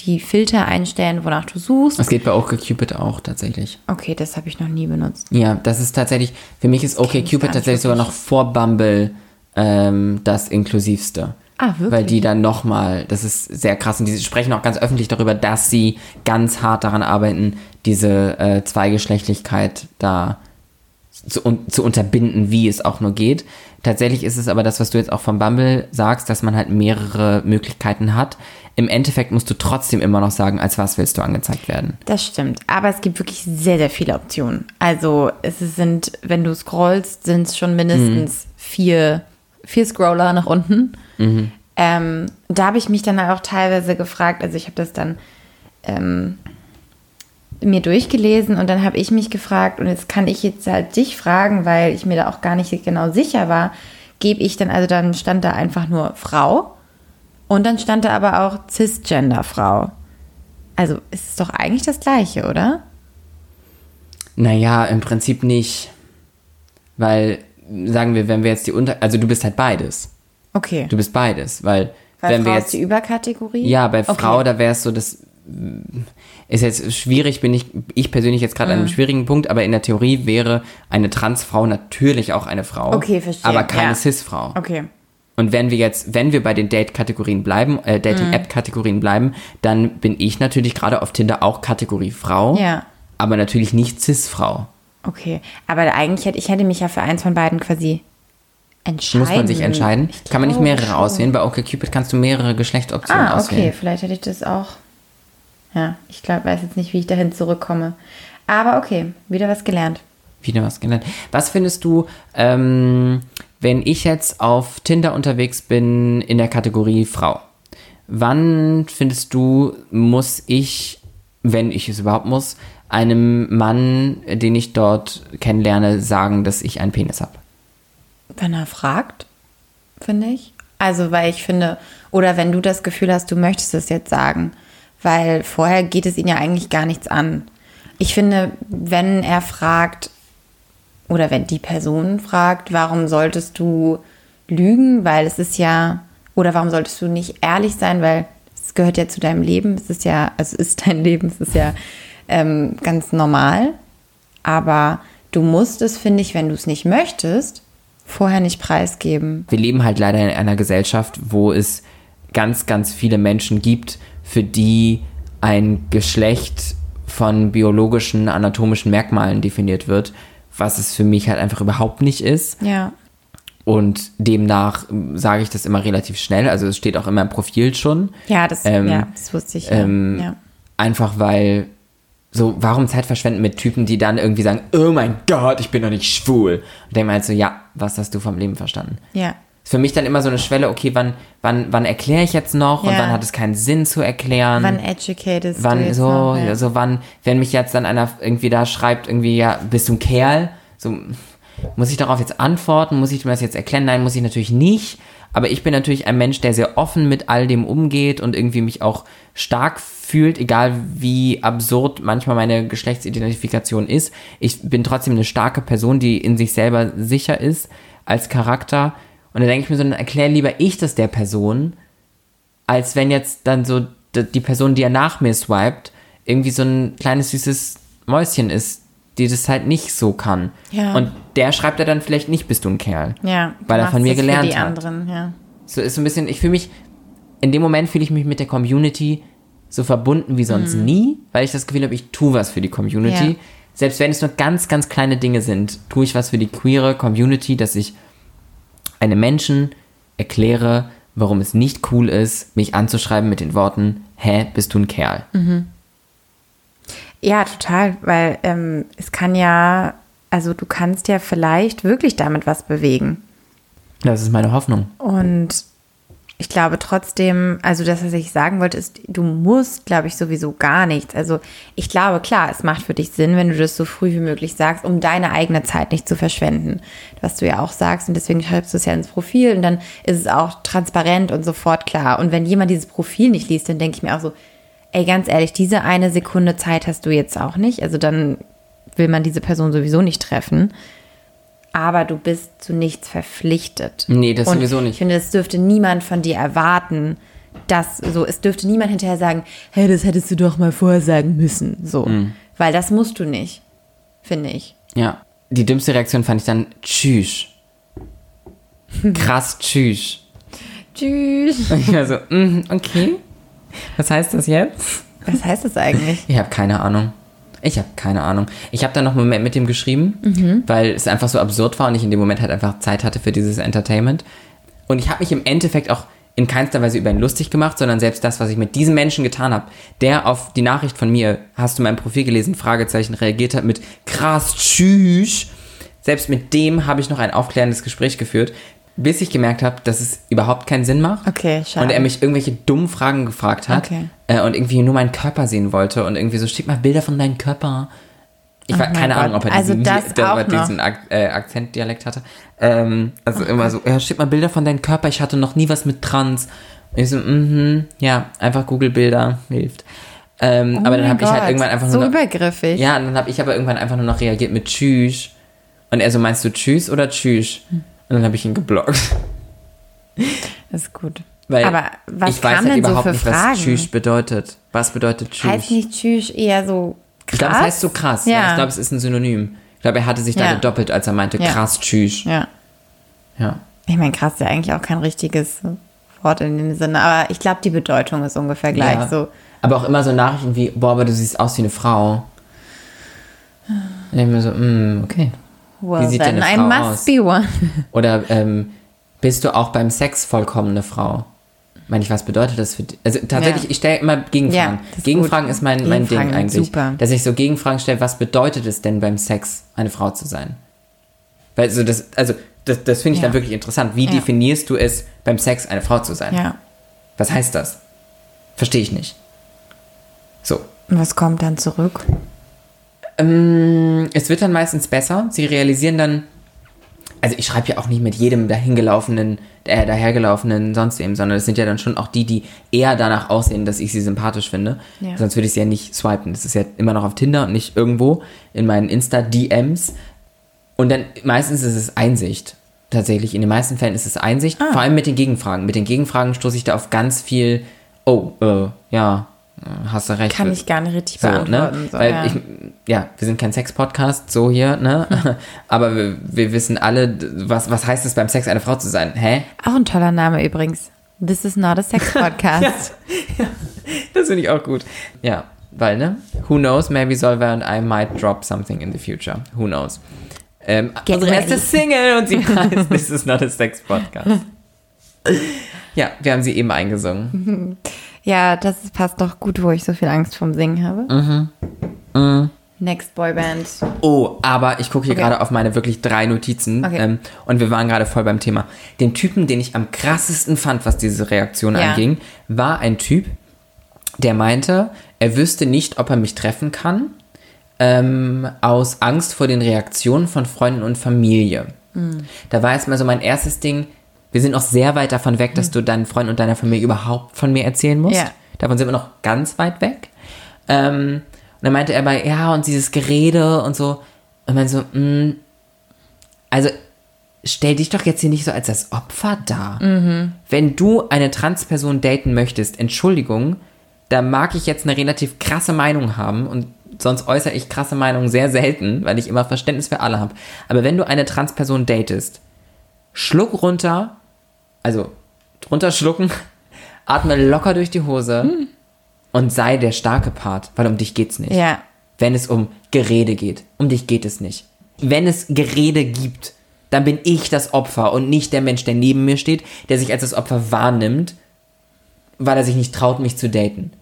Speaker 2: die Filter einstellen, wonach du suchst.
Speaker 1: Das geht bei OkCupid auch tatsächlich.
Speaker 2: Okay, das habe ich noch nie benutzt.
Speaker 1: Ja, das ist tatsächlich, für mich ist OkCupid
Speaker 2: nicht
Speaker 1: tatsächlich sogar noch vor Bumble ähm, das inklusivste.
Speaker 2: Ah, wirklich?
Speaker 1: Weil die dann nochmal, das ist sehr krass und die sprechen auch ganz öffentlich darüber, dass sie ganz hart daran arbeiten, diese äh, Zweigeschlechtlichkeit da zu, un zu unterbinden, wie es auch nur geht. Tatsächlich ist es aber das, was du jetzt auch vom Bumble sagst, dass man halt mehrere Möglichkeiten hat. Im Endeffekt musst du trotzdem immer noch sagen, als was willst du angezeigt werden.
Speaker 2: Das stimmt. Aber es gibt wirklich sehr, sehr viele Optionen. Also es sind, wenn du scrollst, sind es schon mindestens vier, vier Scroller nach unten. Ähm, da habe ich mich dann auch teilweise gefragt, also ich habe das dann ähm, mir durchgelesen und dann habe ich mich gefragt und jetzt kann ich jetzt halt dich fragen, weil ich mir da auch gar nicht genau sicher war, gebe ich dann, also dann stand da einfach nur Frau und dann stand da aber auch Cisgender-Frau. Also ist es doch eigentlich das Gleiche, oder?
Speaker 1: Naja, im Prinzip nicht. Weil, sagen wir, wenn wir jetzt die Unter... Also du bist halt beides.
Speaker 2: Okay.
Speaker 1: Du bist beides, weil,
Speaker 2: Weil
Speaker 1: wenn
Speaker 2: Frau
Speaker 1: wir
Speaker 2: ist
Speaker 1: jetzt...
Speaker 2: die Überkategorie?
Speaker 1: Ja, bei
Speaker 2: Okay.
Speaker 1: Frau, da wäre es so, das ist jetzt schwierig, bin ich, ich persönlich jetzt gerade an einem
Speaker 2: Mhm.
Speaker 1: schwierigen Punkt, aber in der Theorie wäre eine Transfrau natürlich auch eine Frau.
Speaker 2: Okay, verstehe,
Speaker 1: Aber keine
Speaker 2: ja.
Speaker 1: Cis-Frau.
Speaker 2: Okay.
Speaker 1: Und wenn wir jetzt, wenn wir bei den Date-Kategorien bleiben, äh,
Speaker 2: Mhm.
Speaker 1: Dating-App-Kategorien bleiben, dann bin ich natürlich gerade auf Tinder auch Kategorie Frau.
Speaker 2: Ja.
Speaker 1: Aber natürlich nicht Cis-Frau.
Speaker 2: Okay. Aber eigentlich hätte ich hätte mich ja für eins von beiden quasi entscheiden.
Speaker 1: Muss man sich entscheiden?
Speaker 2: Ich
Speaker 1: Kann man nicht mehrere
Speaker 2: schon.
Speaker 1: auswählen? Bei OkCupid kannst du mehrere Geschlechtsoptionen
Speaker 2: Ah, okay.
Speaker 1: auswählen.
Speaker 2: Vielleicht hätte ich das auch. Ja, ich glaube, weiß jetzt nicht, wie ich dahin zurückkomme. Aber okay, wieder was gelernt.
Speaker 1: Wieder was gelernt. Was findest du, ähm, wenn ich jetzt auf Tinder unterwegs bin in der Kategorie Frau? Wann findest du, muss ich, wenn ich es überhaupt muss, einem Mann, den ich dort kennenlerne, sagen, dass ich einen Penis habe?
Speaker 2: Wenn er fragt, finde ich. Also, weil ich finde, oder wenn du das Gefühl hast, du möchtest es jetzt sagen, weil vorher geht es ihn ja eigentlich gar nichts an. Ich finde, wenn er fragt, oder wenn die Person fragt, warum solltest du lügen, weil es ist ja, oder warum solltest du nicht ehrlich sein, weil es gehört ja zu deinem Leben, es ist ja, also es ist dein Leben, es ist ja ähm, ganz normal, aber du musst es, finde ich, wenn du es nicht möchtest, vorher nicht preisgeben.
Speaker 1: wir leben halt leider in einer Gesellschaft, wo es ganz, ganz viele Menschen gibt, für die ein Geschlecht von biologischen, anatomischen Merkmalen definiert wird, was es für mich halt einfach überhaupt nicht ist.
Speaker 2: Ja.
Speaker 1: Und demnach sage ich das immer relativ schnell. Also es steht auch in meinem Profil schon.
Speaker 2: Ja, das,
Speaker 1: Ähm,
Speaker 2: ja, das wusste ich.
Speaker 1: Ähm,
Speaker 2: ja.
Speaker 1: Einfach weil, so, warum Zeit verschwenden mit Typen, die dann irgendwie sagen, oh mein Gott, ich bin doch nicht schwul. Und denke mir halt so, ja, was hast du vom Leben verstanden?
Speaker 2: ja.
Speaker 1: Ist für mich dann immer so eine Schwelle, okay, wann, wann, wann erkläre ich jetzt noch und
Speaker 2: Ja.
Speaker 1: wann hat es keinen Sinn zu erklären?
Speaker 2: Wann educatest
Speaker 1: wann
Speaker 2: du jetzt
Speaker 1: so,
Speaker 2: noch?
Speaker 1: ja. so wann, wenn mich jetzt dann einer irgendwie da schreibt, irgendwie, ja, bist du ein Kerl? So, muss ich darauf jetzt antworten? Muss ich mir das jetzt erklären? Nein, muss ich natürlich nicht. Aber ich bin natürlich ein Mensch, der sehr offen mit all dem umgeht und irgendwie mich auch stark fühlt, egal wie absurd manchmal meine Geschlechtsidentifikation ist. Ich bin trotzdem eine starke Person, die in sich selber sicher ist als Charakter. Und dann denke ich mir so, dann erkläre lieber ich das der Person, als wenn jetzt dann so die Person, die ja nach mir swiped, irgendwie so ein kleines süßes Mäuschen ist, die das halt nicht so kann.
Speaker 2: Ja.
Speaker 1: Und der schreibt ja dann vielleicht nicht, bist du ein Kerl.
Speaker 2: Ja,
Speaker 1: Weil er von mir
Speaker 2: es für
Speaker 1: gelernt
Speaker 2: die
Speaker 1: hat.
Speaker 2: anderen, ja.
Speaker 1: So ist so ein bisschen, ich fühle mich, in dem Moment fühle ich mich mit der Community so verbunden wie sonst nie, weil ich das Gefühl habe, ich tue was für die Community.
Speaker 2: Mhm. Ja.
Speaker 1: Selbst wenn es nur ganz, ganz kleine Dinge sind, tue ich was für die queere Community, dass ich einem Menschen erkläre, warum es nicht cool ist, mich anzuschreiben mit den Worten, hä, bist du ein Kerl?
Speaker 2: Ja, total, weil ähm, es kann ja, also du kannst ja vielleicht wirklich damit was bewegen.
Speaker 1: Das ist meine Hoffnung.
Speaker 2: Und ich glaube trotzdem, also das, was ich sagen wollte, ist, du musst, glaube ich, sowieso gar nichts. Also ich glaube, klar, es macht für dich Sinn, wenn du das so früh wie möglich sagst, um deine eigene Zeit nicht zu verschwenden. Was du ja auch sagst und deswegen schreibst du es ja ins Profil und dann ist es auch transparent und sofort klar. Und wenn jemand dieses Profil nicht liest, dann denke ich mir auch so, ey, ganz ehrlich, diese eine Sekunde Zeit hast du jetzt auch nicht. Also dann will man diese Person sowieso nicht treffen. Aber du bist zu nichts verpflichtet.
Speaker 1: Nee, das
Speaker 2: Und
Speaker 1: sowieso nicht.
Speaker 2: Ich finde, das dürfte niemand von dir erwarten, dass so, es dürfte niemand hinterher sagen, hey, das hättest du doch mal vorher sagen müssen. So.
Speaker 1: Mhm.
Speaker 2: Weil das musst du nicht, finde ich.
Speaker 1: Ja. Die dümmste Reaktion fand ich dann, tschüss. Krass, tschüss.
Speaker 2: Tschüss.
Speaker 1: Und ich war so, mm, okay. Was heißt das jetzt?
Speaker 2: Was heißt das eigentlich?
Speaker 1: Ich habe keine Ahnung. Ich habe keine Ahnung. Ich habe dann noch einen Moment mit dem geschrieben, weil es einfach so absurd war und ich in dem Moment halt einfach Zeit hatte für dieses Entertainment. Und ich habe mich im Endeffekt auch in keinster Weise über ihn lustig gemacht, sondern selbst das, was ich mit diesem Menschen getan habe, der auf die Nachricht von mir, hast du mein Profil gelesen, Fragezeichen, reagiert hat mit krass, tschüss. Selbst mit dem habe ich noch ein aufklärendes Gespräch geführt, bis ich gemerkt habe, dass es überhaupt keinen Sinn macht.
Speaker 2: Okay, schade.
Speaker 1: Und er mich irgendwelche dummen Fragen gefragt hat
Speaker 2: Okay.
Speaker 1: äh, und irgendwie nur meinen Körper sehen wollte und irgendwie so, schick mal Bilder von deinem Körper. Ich war
Speaker 2: Oh mein
Speaker 1: keine
Speaker 2: Gott.
Speaker 1: Ahnung, ob er
Speaker 2: Also
Speaker 1: diesen, der- er diesen Ak äh, Akzentdialekt hatte. Ähm, also immer so, ja, schick mal Bilder von deinem Körper, ich hatte noch nie was mit Trans. Und ich so, mhm, ja, einfach Google-Bilder hilft. Ähm, aber dann
Speaker 2: Oh
Speaker 1: habe ich halt irgendwann einfach
Speaker 2: so
Speaker 1: nur noch,
Speaker 2: übergriffig.
Speaker 1: ja, und dann habe ich aber irgendwann einfach nur noch reagiert mit Tschüss. Und er so, meinst du Tschüss oder Tschüss? Und dann habe ich ihn geblockt.
Speaker 2: Das ist gut.
Speaker 1: Weil
Speaker 2: Aber was
Speaker 1: ich weiß halt
Speaker 2: denn so
Speaker 1: überhaupt
Speaker 2: für
Speaker 1: nicht,
Speaker 2: Fragen?
Speaker 1: was Tschüss bedeutet. Was bedeutet Tschüss?
Speaker 2: Heißt nicht Tschüss eher so krass?
Speaker 1: Ich glaube, es heißt so krass. Ja.
Speaker 2: Ja.
Speaker 1: ich glaube, es ist ein Synonym. Ich glaube, er hatte sich da
Speaker 2: Ja.
Speaker 1: gedoppelt, als er meinte,
Speaker 2: Ja.
Speaker 1: krass, tschüss.
Speaker 2: Ja.
Speaker 1: Ja.
Speaker 2: Ich meine, krass ist ja eigentlich auch kein richtiges Wort in dem Sinne, aber ich glaube, die Bedeutung ist ungefähr gleich
Speaker 1: ja.
Speaker 2: so.
Speaker 1: Aber auch immer so Nachrichten wie, boah, aber du siehst aus wie eine Frau. Und ich mir so, mm, okay.
Speaker 2: Well,
Speaker 1: sieht denn
Speaker 2: then
Speaker 1: eine
Speaker 2: I
Speaker 1: Frau
Speaker 2: must
Speaker 1: aus?
Speaker 2: be one.
Speaker 1: Oder ähm, bist du auch beim Sex vollkommene Frau? Meine ich, was bedeutet das für dich? Also tatsächlich,
Speaker 2: Ja.
Speaker 1: ich stelle immer Gegenfragen.
Speaker 2: Ja, ist
Speaker 1: Gegenfragen
Speaker 2: gut.
Speaker 1: ist mein, mein Ding
Speaker 2: Gegenfragen sind
Speaker 1: eigentlich.
Speaker 2: super.
Speaker 1: Dass ich so Gegenfragen stelle, was bedeutet es denn beim Sex, eine Frau zu sein? Weil so das, also das, das finde ich
Speaker 2: Ja.
Speaker 1: dann wirklich interessant. Wie definierst du es, beim Sex eine Frau zu sein?
Speaker 2: Ja.
Speaker 1: Was heißt das? Verstehe ich nicht. So.
Speaker 2: Was kommt dann zurück?
Speaker 1: Ähm, es wird dann meistens besser. Sie realisieren dann, also ich schreibe ja auch nicht mit jedem dahingelaufenen, äh, dahergelaufenen sonst wem, sondern es sind ja dann schon auch die, die eher danach aussehen, dass ich sie sympathisch finde.
Speaker 2: Ja.
Speaker 1: Sonst würde ich sie ja nicht swipen. Das ist ja immer noch auf Tinder und nicht irgendwo in meinen Insta-DMs. Und dann meistens ist es Einsicht. Tatsächlich, in den meisten Fällen ist es Einsicht,
Speaker 2: Ah.
Speaker 1: vor allem mit den Gegenfragen. Mit den Gegenfragen stoße ich da auf ganz viel, oh, äh, ja, hast du recht.
Speaker 2: Kann ich gar nicht richtig
Speaker 1: So,
Speaker 2: beantworten.
Speaker 1: ne?
Speaker 2: So,
Speaker 1: Weil
Speaker 2: ja.
Speaker 1: ich, ja, wir sind kein Sex-Podcast, so hier, ne? Aber wir, wir wissen alle, was, was heißt es beim Sex, eine Frau zu sein? Hä?
Speaker 2: auch ein toller Name übrigens. This is not a sex podcast.
Speaker 1: Das finde ich auch gut. Ja, weil, ne? Who knows, maybe Solveig and I might drop something in the future. Who knows? Ähm, unsere erste. Single und sie heißt This is not a Sex-Podcast. Ja, wir haben sie eben eingesungen.
Speaker 2: Ja, das passt doch gut, wo ich so viel Angst vom Singen habe.
Speaker 1: Mhm.
Speaker 2: Next Boyband.
Speaker 1: Oh, aber ich gucke hier
Speaker 2: Okay.
Speaker 1: gerade auf meine wirklich drei Notizen
Speaker 2: Okay.
Speaker 1: ähm, und wir waren gerade voll beim Thema. Den Typen, den ich am krassesten fand, was diese Reaktion
Speaker 2: Ja.
Speaker 1: anging, war ein Typ, der meinte, er wüsste nicht, ob er mich treffen kann, ähm, aus Angst vor den Reaktionen von Freunden und Familie.
Speaker 2: Hm.
Speaker 1: Da war erstmal so mein erstes Ding, wir sind noch sehr weit davon weg, dass du deinen Freunden und deiner Familie überhaupt von mir erzählen musst.
Speaker 2: Ja.
Speaker 1: Davon sind wir noch ganz weit weg. Ähm, und dann meinte er bei, ja, und dieses Gerede und so. Und man so, mh, also stell dich doch jetzt hier nicht so als das Opfer dar. Wenn du eine Transperson daten möchtest, Entschuldigung, da mag ich jetzt eine relativ krasse Meinung haben und sonst äußere ich krasse Meinungen sehr selten, weil ich immer Verständnis für alle habe. Aber wenn du eine Transperson datest, schluck runter, also drunter schlucken, atme locker durch die Hose und sei der starke Part, weil um dich geht's nicht
Speaker 2: Ja.
Speaker 1: wenn es um Gerede geht. Um dich geht es nicht. Wenn es Gerede gibt, dann bin ich das Opfer und nicht der Mensch, der neben mir steht, der sich als das Opfer wahrnimmt, weil er sich nicht traut, mich zu daten.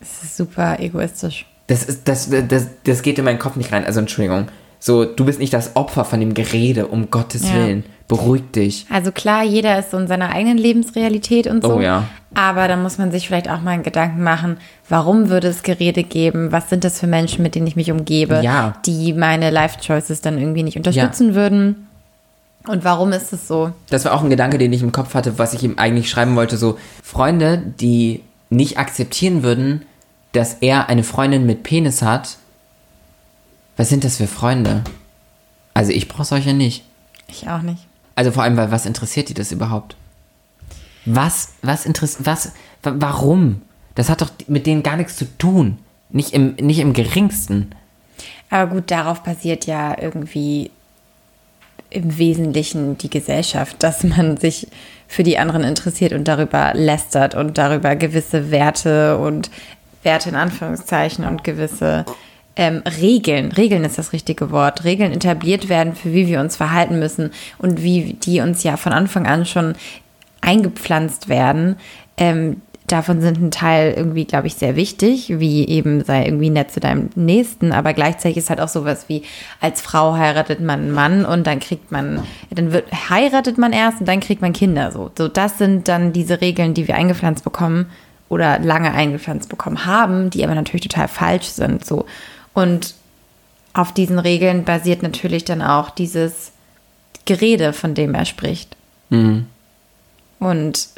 Speaker 2: Das ist super egoistisch.
Speaker 1: Das, ist, das, das, das geht in meinen Kopf nicht rein. Also Entschuldigung. So, du bist nicht das Opfer von dem Gerede, um Gottes
Speaker 2: Ja.
Speaker 1: Willen. Beruhig dich.
Speaker 2: Also klar, jeder ist so in seiner eigenen Lebensrealität und so.
Speaker 1: Oh ja.
Speaker 2: Aber da muss man sich vielleicht auch mal einen Gedanken machen, warum würde es Gerede geben? Was sind das für Menschen, mit denen ich mich umgebe,
Speaker 1: Ja.
Speaker 2: die meine Life-Choices dann irgendwie nicht unterstützen würden? Und warum ist es so?
Speaker 1: Das war auch ein Gedanke, den ich im Kopf hatte, was ich ihm eigentlich schreiben wollte. So, Freunde, die nicht akzeptieren würden, dass er eine Freundin mit Penis hat. Was sind das für Freunde? Also ich brauche solche nicht.
Speaker 2: Ich auch nicht.
Speaker 1: Also vor allem, weil was interessiert die das überhaupt? Was, was interessiert, was, wa- warum? Das hat doch mit denen gar nichts zu tun. Nicht im, nicht im geringsten.
Speaker 2: Aber gut, darauf basiert ja irgendwie im Wesentlichen die Gesellschaft, dass man sich für die anderen interessiert und darüber lästert und darüber gewisse Werte und Werte in Anführungszeichen und gewisse ähm, Regeln, Regeln ist das richtige Wort, Regeln etabliert werden, für wie wir uns verhalten müssen und wie die uns ja von Anfang an schon eingepflanzt werden. Ähm, davon sind ein Teil irgendwie, glaube ich, sehr wichtig, wie eben sei irgendwie nett zu deinem Nächsten, aber gleichzeitig ist halt auch sowas wie, als Frau heiratet man einen Mann und dann kriegt man, dann wird, heiratet man erst und dann kriegt man Kinder so. So, das sind dann diese Regeln, die wir eingepflanzt bekommen oder lange eingepflanzt bekommen haben, die aber natürlich total falsch sind, so. Und auf diesen Regeln basiert natürlich dann auch dieses Gerede, von dem er spricht. Und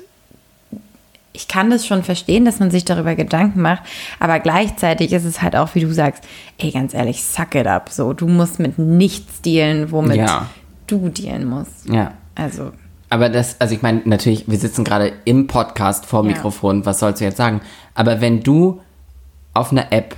Speaker 2: ich kann das schon verstehen, dass man sich darüber Gedanken macht, aber gleichzeitig ist es halt auch, wie du sagst, ey, ganz ehrlich, suck it up. So, du musst mit nichts dealen, womit
Speaker 1: Ja.
Speaker 2: du dealen musst.
Speaker 1: Ja.
Speaker 2: Also,
Speaker 1: Aber das, also ich meine, natürlich, wir sitzen gerade im Podcast vor
Speaker 2: Ja.
Speaker 1: Mikrofon, was sollst du jetzt sagen? Aber wenn du auf einer App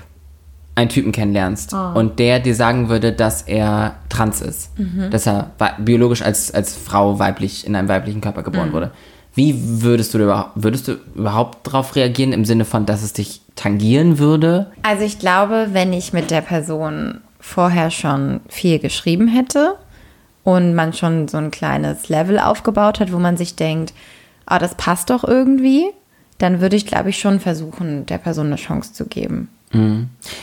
Speaker 1: einen Typen kennenlernst und der dir sagen würde, dass er trans ist, dass er biologisch als, als Frau weiblich in einem weiblichen Körper geboren wurde, wie würdest du, da würdest du überhaupt darauf reagieren im Sinne von, dass es dich tangieren würde?
Speaker 2: also ich glaube, wenn ich mit der Person vorher schon viel geschrieben hätte und man schon so ein kleines Level aufgebaut hat, wo man sich denkt, ah, das passt doch irgendwie, dann würde ich, glaube ich, schon versuchen, der Person eine Chance zu geben.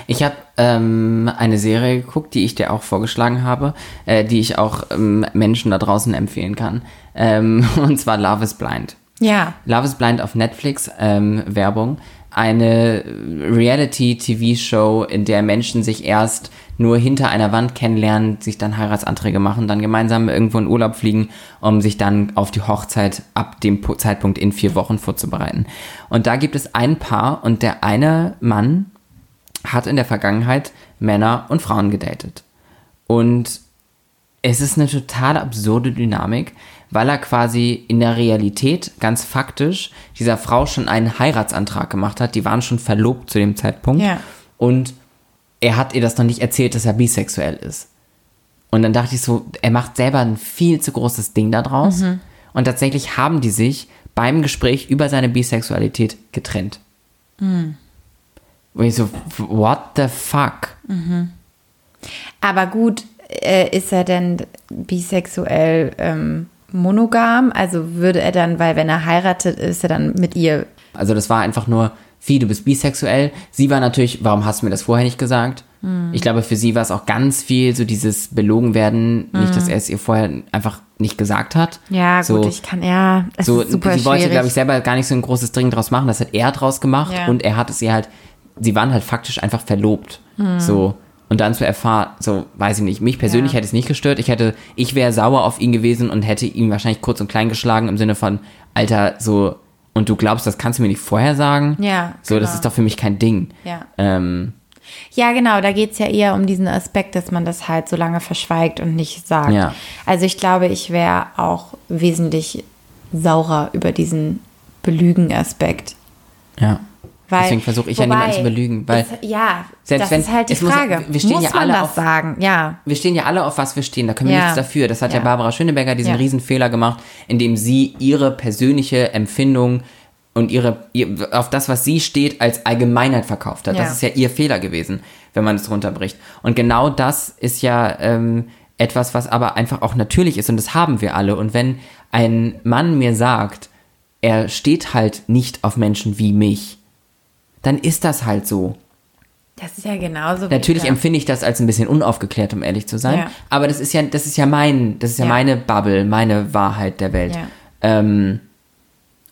Speaker 1: Ich habe ähm, eine Serie geguckt, die ich dir auch vorgeschlagen habe, äh, die ich auch ähm, Menschen da draußen empfehlen kann. Ähm, und zwar Love is Blind.
Speaker 2: Ja,
Speaker 1: Love is Blind auf Netflix, ähm, Werbung. Eine Reality-TV-Show, in der Menschen sich erst nur hinter einer Wand kennenlernen, sich dann Heiratsanträge machen, dann gemeinsam irgendwo in Urlaub fliegen, um sich dann auf die Hochzeit ab dem Zeitpunkt in vier Wochen vorzubereiten. Und da gibt es ein Paar und der eine Mann hat in der Vergangenheit Männer und Frauen gedatet. Und es ist eine total absurde Dynamik, weil er quasi in der Realität ganz faktisch dieser Frau schon einen Heiratsantrag gemacht hat. Die waren schon verlobt zu dem Zeitpunkt.
Speaker 2: Ja.
Speaker 1: Und er hat ihr das noch nicht erzählt, dass er bisexuell ist. Und dann dachte ich so, er macht selber ein viel zu großes Ding daraus. Und tatsächlich haben die sich beim Gespräch über seine Bisexualität getrennt. Und ich so, what the fuck?
Speaker 2: Aber gut, äh, ist er denn bisexuell ähm, monogam? Also würde er dann, weil wenn er heiratet, ist er dann mit ihr.
Speaker 1: Also das war einfach nur, wie, du bist bisexuell. Sie war natürlich, warum hast du mir das vorher nicht gesagt? Ich glaube, für sie war es auch ganz viel so dieses belogen werden, nicht, dass er es ihr vorher einfach nicht gesagt hat.
Speaker 2: Ja,
Speaker 1: so,
Speaker 2: gut, ich kann, ja, es
Speaker 1: so,
Speaker 2: ist super
Speaker 1: sie wollte,
Speaker 2: schwierig.
Speaker 1: glaube ich, selber gar nicht so ein großes Ding draus machen. Das hat er draus gemacht
Speaker 2: Ja.
Speaker 1: und er hat es ihr halt, sie waren halt faktisch einfach verlobt.
Speaker 2: Hm.
Speaker 1: So. Und dann zu erfahren, so, weiß ich nicht, mich persönlich
Speaker 2: Ja.
Speaker 1: hätte es nicht gestört. Ich hätte, ich wäre sauer auf ihn gewesen und hätte ihn wahrscheinlich kurz und klein geschlagen im Sinne von, Alter, so, und du glaubst, das kannst du mir nicht vorher sagen?
Speaker 2: Ja,
Speaker 1: So, das
Speaker 2: genau.
Speaker 1: ist doch für mich kein Ding.
Speaker 2: Ja.
Speaker 1: Ähm,
Speaker 2: Ja, genau, da geht es ja eher um diesen Aspekt, dass man das halt so lange verschweigt und nicht sagt.
Speaker 1: Ja.
Speaker 2: Also ich glaube, ich wäre auch wesentlich saurer über diesen Belügen-Aspekt.
Speaker 1: ja.
Speaker 2: Weil,
Speaker 1: Deswegen versuche ich ja niemanden zu belügen, weil
Speaker 2: es, ja,
Speaker 1: selbst
Speaker 2: das
Speaker 1: wenn-
Speaker 2: ist halt die
Speaker 1: es muss-
Speaker 2: Frage.
Speaker 1: wir stehen
Speaker 2: muss
Speaker 1: ja alle
Speaker 2: das
Speaker 1: auf-
Speaker 2: sagen? Ja.
Speaker 1: wir stehen ja alle auf was wir stehen, da können wir
Speaker 2: Ja.
Speaker 1: nichts dafür. Das hat ja,
Speaker 2: Ja.
Speaker 1: Barbara Schöneberger diesen
Speaker 2: Ja.
Speaker 1: Riesenfehler gemacht, indem sie ihre persönliche Empfindung und ihre, ihr, auf das, was sie steht, als Allgemeinheit verkauft hat. Das
Speaker 2: Ja.
Speaker 1: ist ja ihr Fehler gewesen, wenn man es runterbricht. Und genau das ist ja ähm, etwas, was aber einfach auch natürlich ist und das haben wir alle. Und wenn ein Mann mir sagt, er steht halt nicht auf Menschen wie mich, dann ist das halt so.
Speaker 2: Das ist ja genauso.
Speaker 1: Natürlich empfinde ich das als ein bisschen unaufgeklärt, um ehrlich zu sein.
Speaker 2: Ja.
Speaker 1: Aber das ist ja, das ist ja mein, das ist ja,
Speaker 2: Ja.
Speaker 1: meine Bubble, meine Wahrheit der Welt.
Speaker 2: Ja.
Speaker 1: Ähm,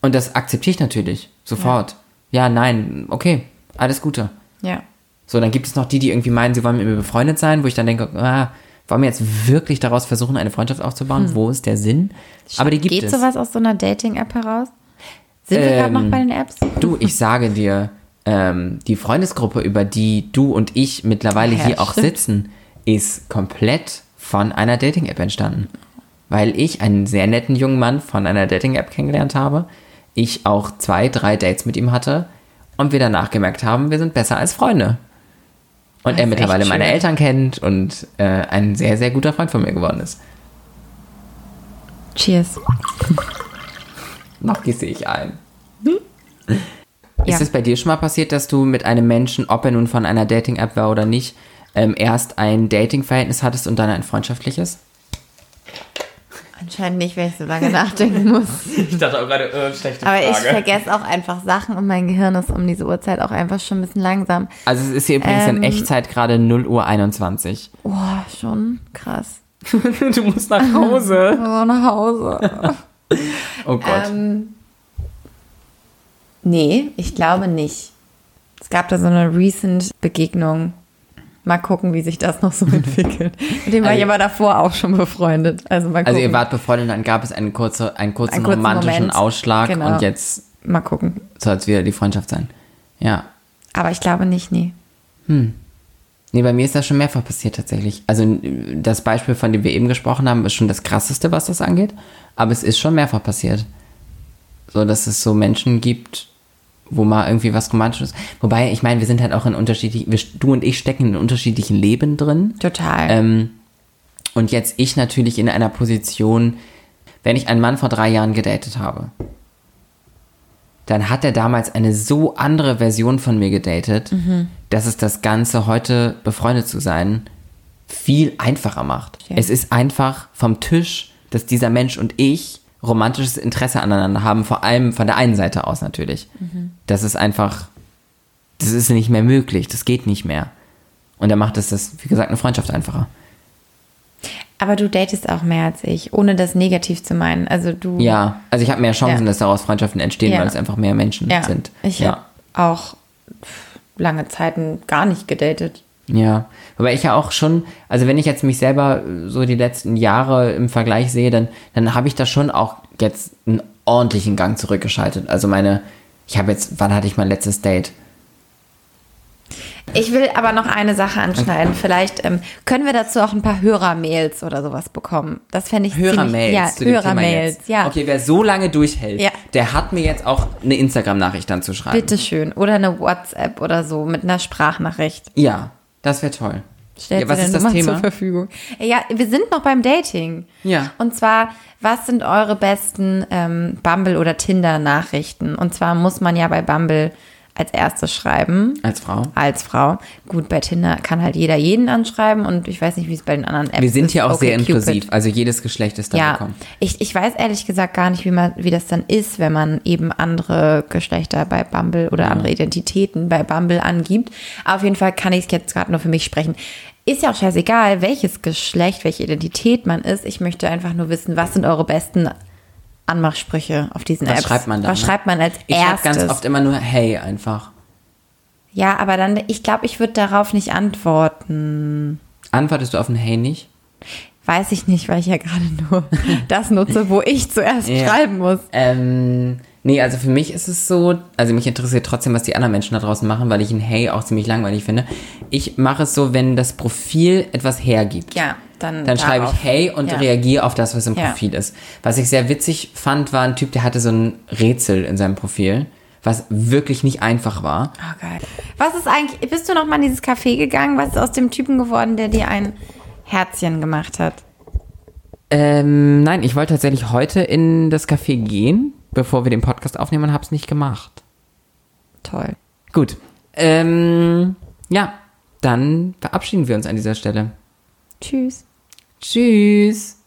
Speaker 1: und das akzeptiere ich natürlich sofort. Ja. nein, okay, alles Gute.
Speaker 2: Ja.
Speaker 1: So, dann gibt es noch die, die irgendwie meinen, sie wollen mit mir befreundet sein, wo ich dann denke, ah, wollen wir jetzt wirklich daraus versuchen, eine Freundschaft aufzubauen? Wo ist der Sinn? Aber die gibt
Speaker 2: Hm. Geht
Speaker 1: es.
Speaker 2: sowas aus so einer Dating-App heraus? Sind wir gerade noch
Speaker 1: Ähm,
Speaker 2: bei den Apps?
Speaker 1: Du, ich sage dir, ähm, die Freundesgruppe, über die du und ich mittlerweile
Speaker 2: Ja,
Speaker 1: hier auch
Speaker 2: stimmt.
Speaker 1: sitzen, ist komplett von einer Dating-App entstanden. Weil ich einen sehr netten jungen Mann von einer Dating-App kennengelernt habe, ich auch zwei, drei Dates mit ihm hatte und wir danach gemerkt haben, wir sind besser als Freunde. Und
Speaker 2: Das
Speaker 1: er mittlerweile meine. Eltern kennt und äh, ein sehr, sehr guter Freund von mir geworden ist.
Speaker 2: Cheers.
Speaker 1: Noch gieße ich ein.
Speaker 2: Ja.
Speaker 1: Ist es bei dir schon mal passiert, dass du mit einem Menschen, ob er nun von einer Dating-App war oder nicht, ähm, erst ein Dating-Verhältnis hattest und dann ein freundschaftliches?
Speaker 2: Anscheinend nicht, wenn ich so lange nachdenken muss.
Speaker 1: Ich dachte auch gerade, äh, schlechte
Speaker 2: Aber ich vergesse auch einfach Sachen und mein Gehirn ist um diese Uhrzeit auch einfach schon ein bisschen langsam.
Speaker 1: Also es ist hier übrigens
Speaker 2: Ähm,
Speaker 1: in Echtzeit gerade 0 Uhr 21.
Speaker 2: Oh, schon krass.
Speaker 1: du musst nach Hause.
Speaker 2: So nach Hause.
Speaker 1: Oh Gott.
Speaker 2: ähm, nee, ich glaube nicht. Es gab da so eine recent Begegnung. Mal gucken, wie sich das noch so entwickelt. Mit dem war ich
Speaker 1: Also-
Speaker 2: aber davor auch schon befreundet. Also mal gucken.
Speaker 1: also ihr wart befreundet, dann gab es einen, kurze, einen kurzen
Speaker 2: Einen kurzen
Speaker 1: romantischen
Speaker 2: Moment.
Speaker 1: Ausschlag
Speaker 2: Genau.
Speaker 1: und jetzt
Speaker 2: mal gucken.
Speaker 1: soll es wieder die Freundschaft sein. Ja.
Speaker 2: Aber ich glaube nicht, nee.
Speaker 1: Nee, bei mir ist das schon mehrfach passiert tatsächlich. Also das Beispiel, von dem wir eben gesprochen haben, ist schon das krasseste, was das angeht. Aber es ist schon mehrfach passiert. So, dass es so Menschen gibt, wo mal irgendwie was Romantisches. Wobei, ich meine, wir sind halt auch in unterschiedlichen, wir, du und ich stecken in unterschiedlichen Leben drin.
Speaker 2: Total.
Speaker 1: Ähm, und jetzt ich natürlich in einer Position, wenn ich einen Mann vor drei Jahren gedatet habe, dann hat er damals eine so andere Version von mir gedatet, dass es das Ganze heute befreundet zu sein viel einfacher macht.
Speaker 2: Ja.
Speaker 1: Es ist einfach vom Tisch, dass dieser Mensch und ich romantisches Interesse aneinander haben, vor allem von der einen Seite aus natürlich. Das ist einfach, das ist nicht mehr möglich, das geht nicht mehr. Und da macht es das, wie gesagt, eine Freundschaft einfacher.
Speaker 2: Aber du datest auch mehr als ich, ohne das negativ zu meinen. Also du.
Speaker 1: Ja, also ich habe mehr Chancen,
Speaker 2: Ja.
Speaker 1: dass daraus Freundschaften entstehen,
Speaker 2: Ja.
Speaker 1: weil es einfach mehr Menschen
Speaker 2: ja.
Speaker 1: sind.
Speaker 2: Ich
Speaker 1: ja.
Speaker 2: habe auch lange Zeiten gar nicht gedatet.
Speaker 1: Ja, wobei ich ja auch schon, also wenn ich jetzt mich selber so die letzten Jahre im Vergleich sehe, dann, dann habe ich da schon auch jetzt einen ordentlichen Gang zurückgeschaltet. Also meine, ich habe jetzt, wann hatte ich mein letztes Date?
Speaker 2: Ich will aber noch eine Sache anschneiden. Vielleicht ähm, können wir dazu auch ein paar Hörermails oder sowas bekommen. Das fände ich
Speaker 1: Hörermails.
Speaker 2: ja, Hörermails, ja.
Speaker 1: Okay, wer so lange durchhält,
Speaker 2: Ja.
Speaker 1: der hat mir jetzt auch eine Instagram-Nachricht dann zu schreiben.
Speaker 2: Bitteschön. Oder eine WhatsApp oder so mit einer Sprachnachricht.
Speaker 1: Ja, das wäre toll.
Speaker 2: Stellt
Speaker 1: ja, was ist das
Speaker 2: Nummer
Speaker 1: Thema?
Speaker 2: zur Verfügung. Ja, wir sind noch beim Dating.
Speaker 1: Ja.
Speaker 2: Und zwar, was sind eure besten ähm, Bumble- oder Tinder-Nachrichten? Und zwar muss man ja bei Bumble als erstes schreiben.
Speaker 1: Als Frau.
Speaker 2: Als Frau. Gut, bei Tinder kann halt jeder jeden anschreiben und ich weiß nicht, wie es bei den anderen Apps ist.
Speaker 1: Wir sind hier auch sehr
Speaker 2: OkCupid.
Speaker 1: inklusiv, also jedes Geschlecht ist da
Speaker 2: Ja,
Speaker 1: willkommen.
Speaker 2: ich, ich weiß ehrlich gesagt gar nicht, wie, man, wie das dann ist, wenn man eben andere Geschlechter bei Bumble oder andere Identitäten bei Bumble angibt. Aber auf jeden Fall kann ich es jetzt gerade nur für mich sprechen. Ist ja auch scheißegal, welches Geschlecht, welche Identität man ist. Ich möchte einfach nur wissen, was sind eure besten Anmachsprüche auf diesen
Speaker 1: Was
Speaker 2: Apps?
Speaker 1: schreibt man dann?
Speaker 2: Was
Speaker 1: ne?
Speaker 2: schreibt man als
Speaker 1: Ich schreibe
Speaker 2: erstes?
Speaker 1: ganz oft immer nur Hey einfach.
Speaker 2: ja, aber dann, ich glaube, ich würde darauf nicht antworten.
Speaker 1: Antwortest du auf ein Hey nicht?
Speaker 2: Weiß ich nicht, weil ich ja gerade nur das nutze, wo ich zuerst
Speaker 1: Ja.
Speaker 2: schreiben muss.
Speaker 1: Ähm, nee, also für mich ist es so, also mich interessiert trotzdem, was die anderen Menschen da draußen machen, weil ich ein Hey auch ziemlich langweilig finde. Ich mache es so, wenn das Profil etwas hergibt.
Speaker 2: Ja, dann.
Speaker 1: Dann schreibe ich Hey und
Speaker 2: Ja.
Speaker 1: reagiere auf das, was im
Speaker 2: Ja.
Speaker 1: Profil ist. Was ich sehr witzig fand, war ein Typ, der hatte so ein Rätsel in seinem Profil, was wirklich nicht einfach war.
Speaker 2: Oh, geil. Was ist eigentlich, bist du noch mal in dieses Café gegangen? Was ist aus dem Typen geworden, der dir ein Herzchen gemacht hat?
Speaker 1: Ähm, nein, ich wollte tatsächlich heute in das Café gehen, bevor wir den Podcast aufnehmen und habe es nicht gemacht.
Speaker 2: Toll.
Speaker 1: Gut. Ähm, ja, dann verabschieden wir uns an dieser Stelle.
Speaker 2: Tschüss.
Speaker 1: Tschüss.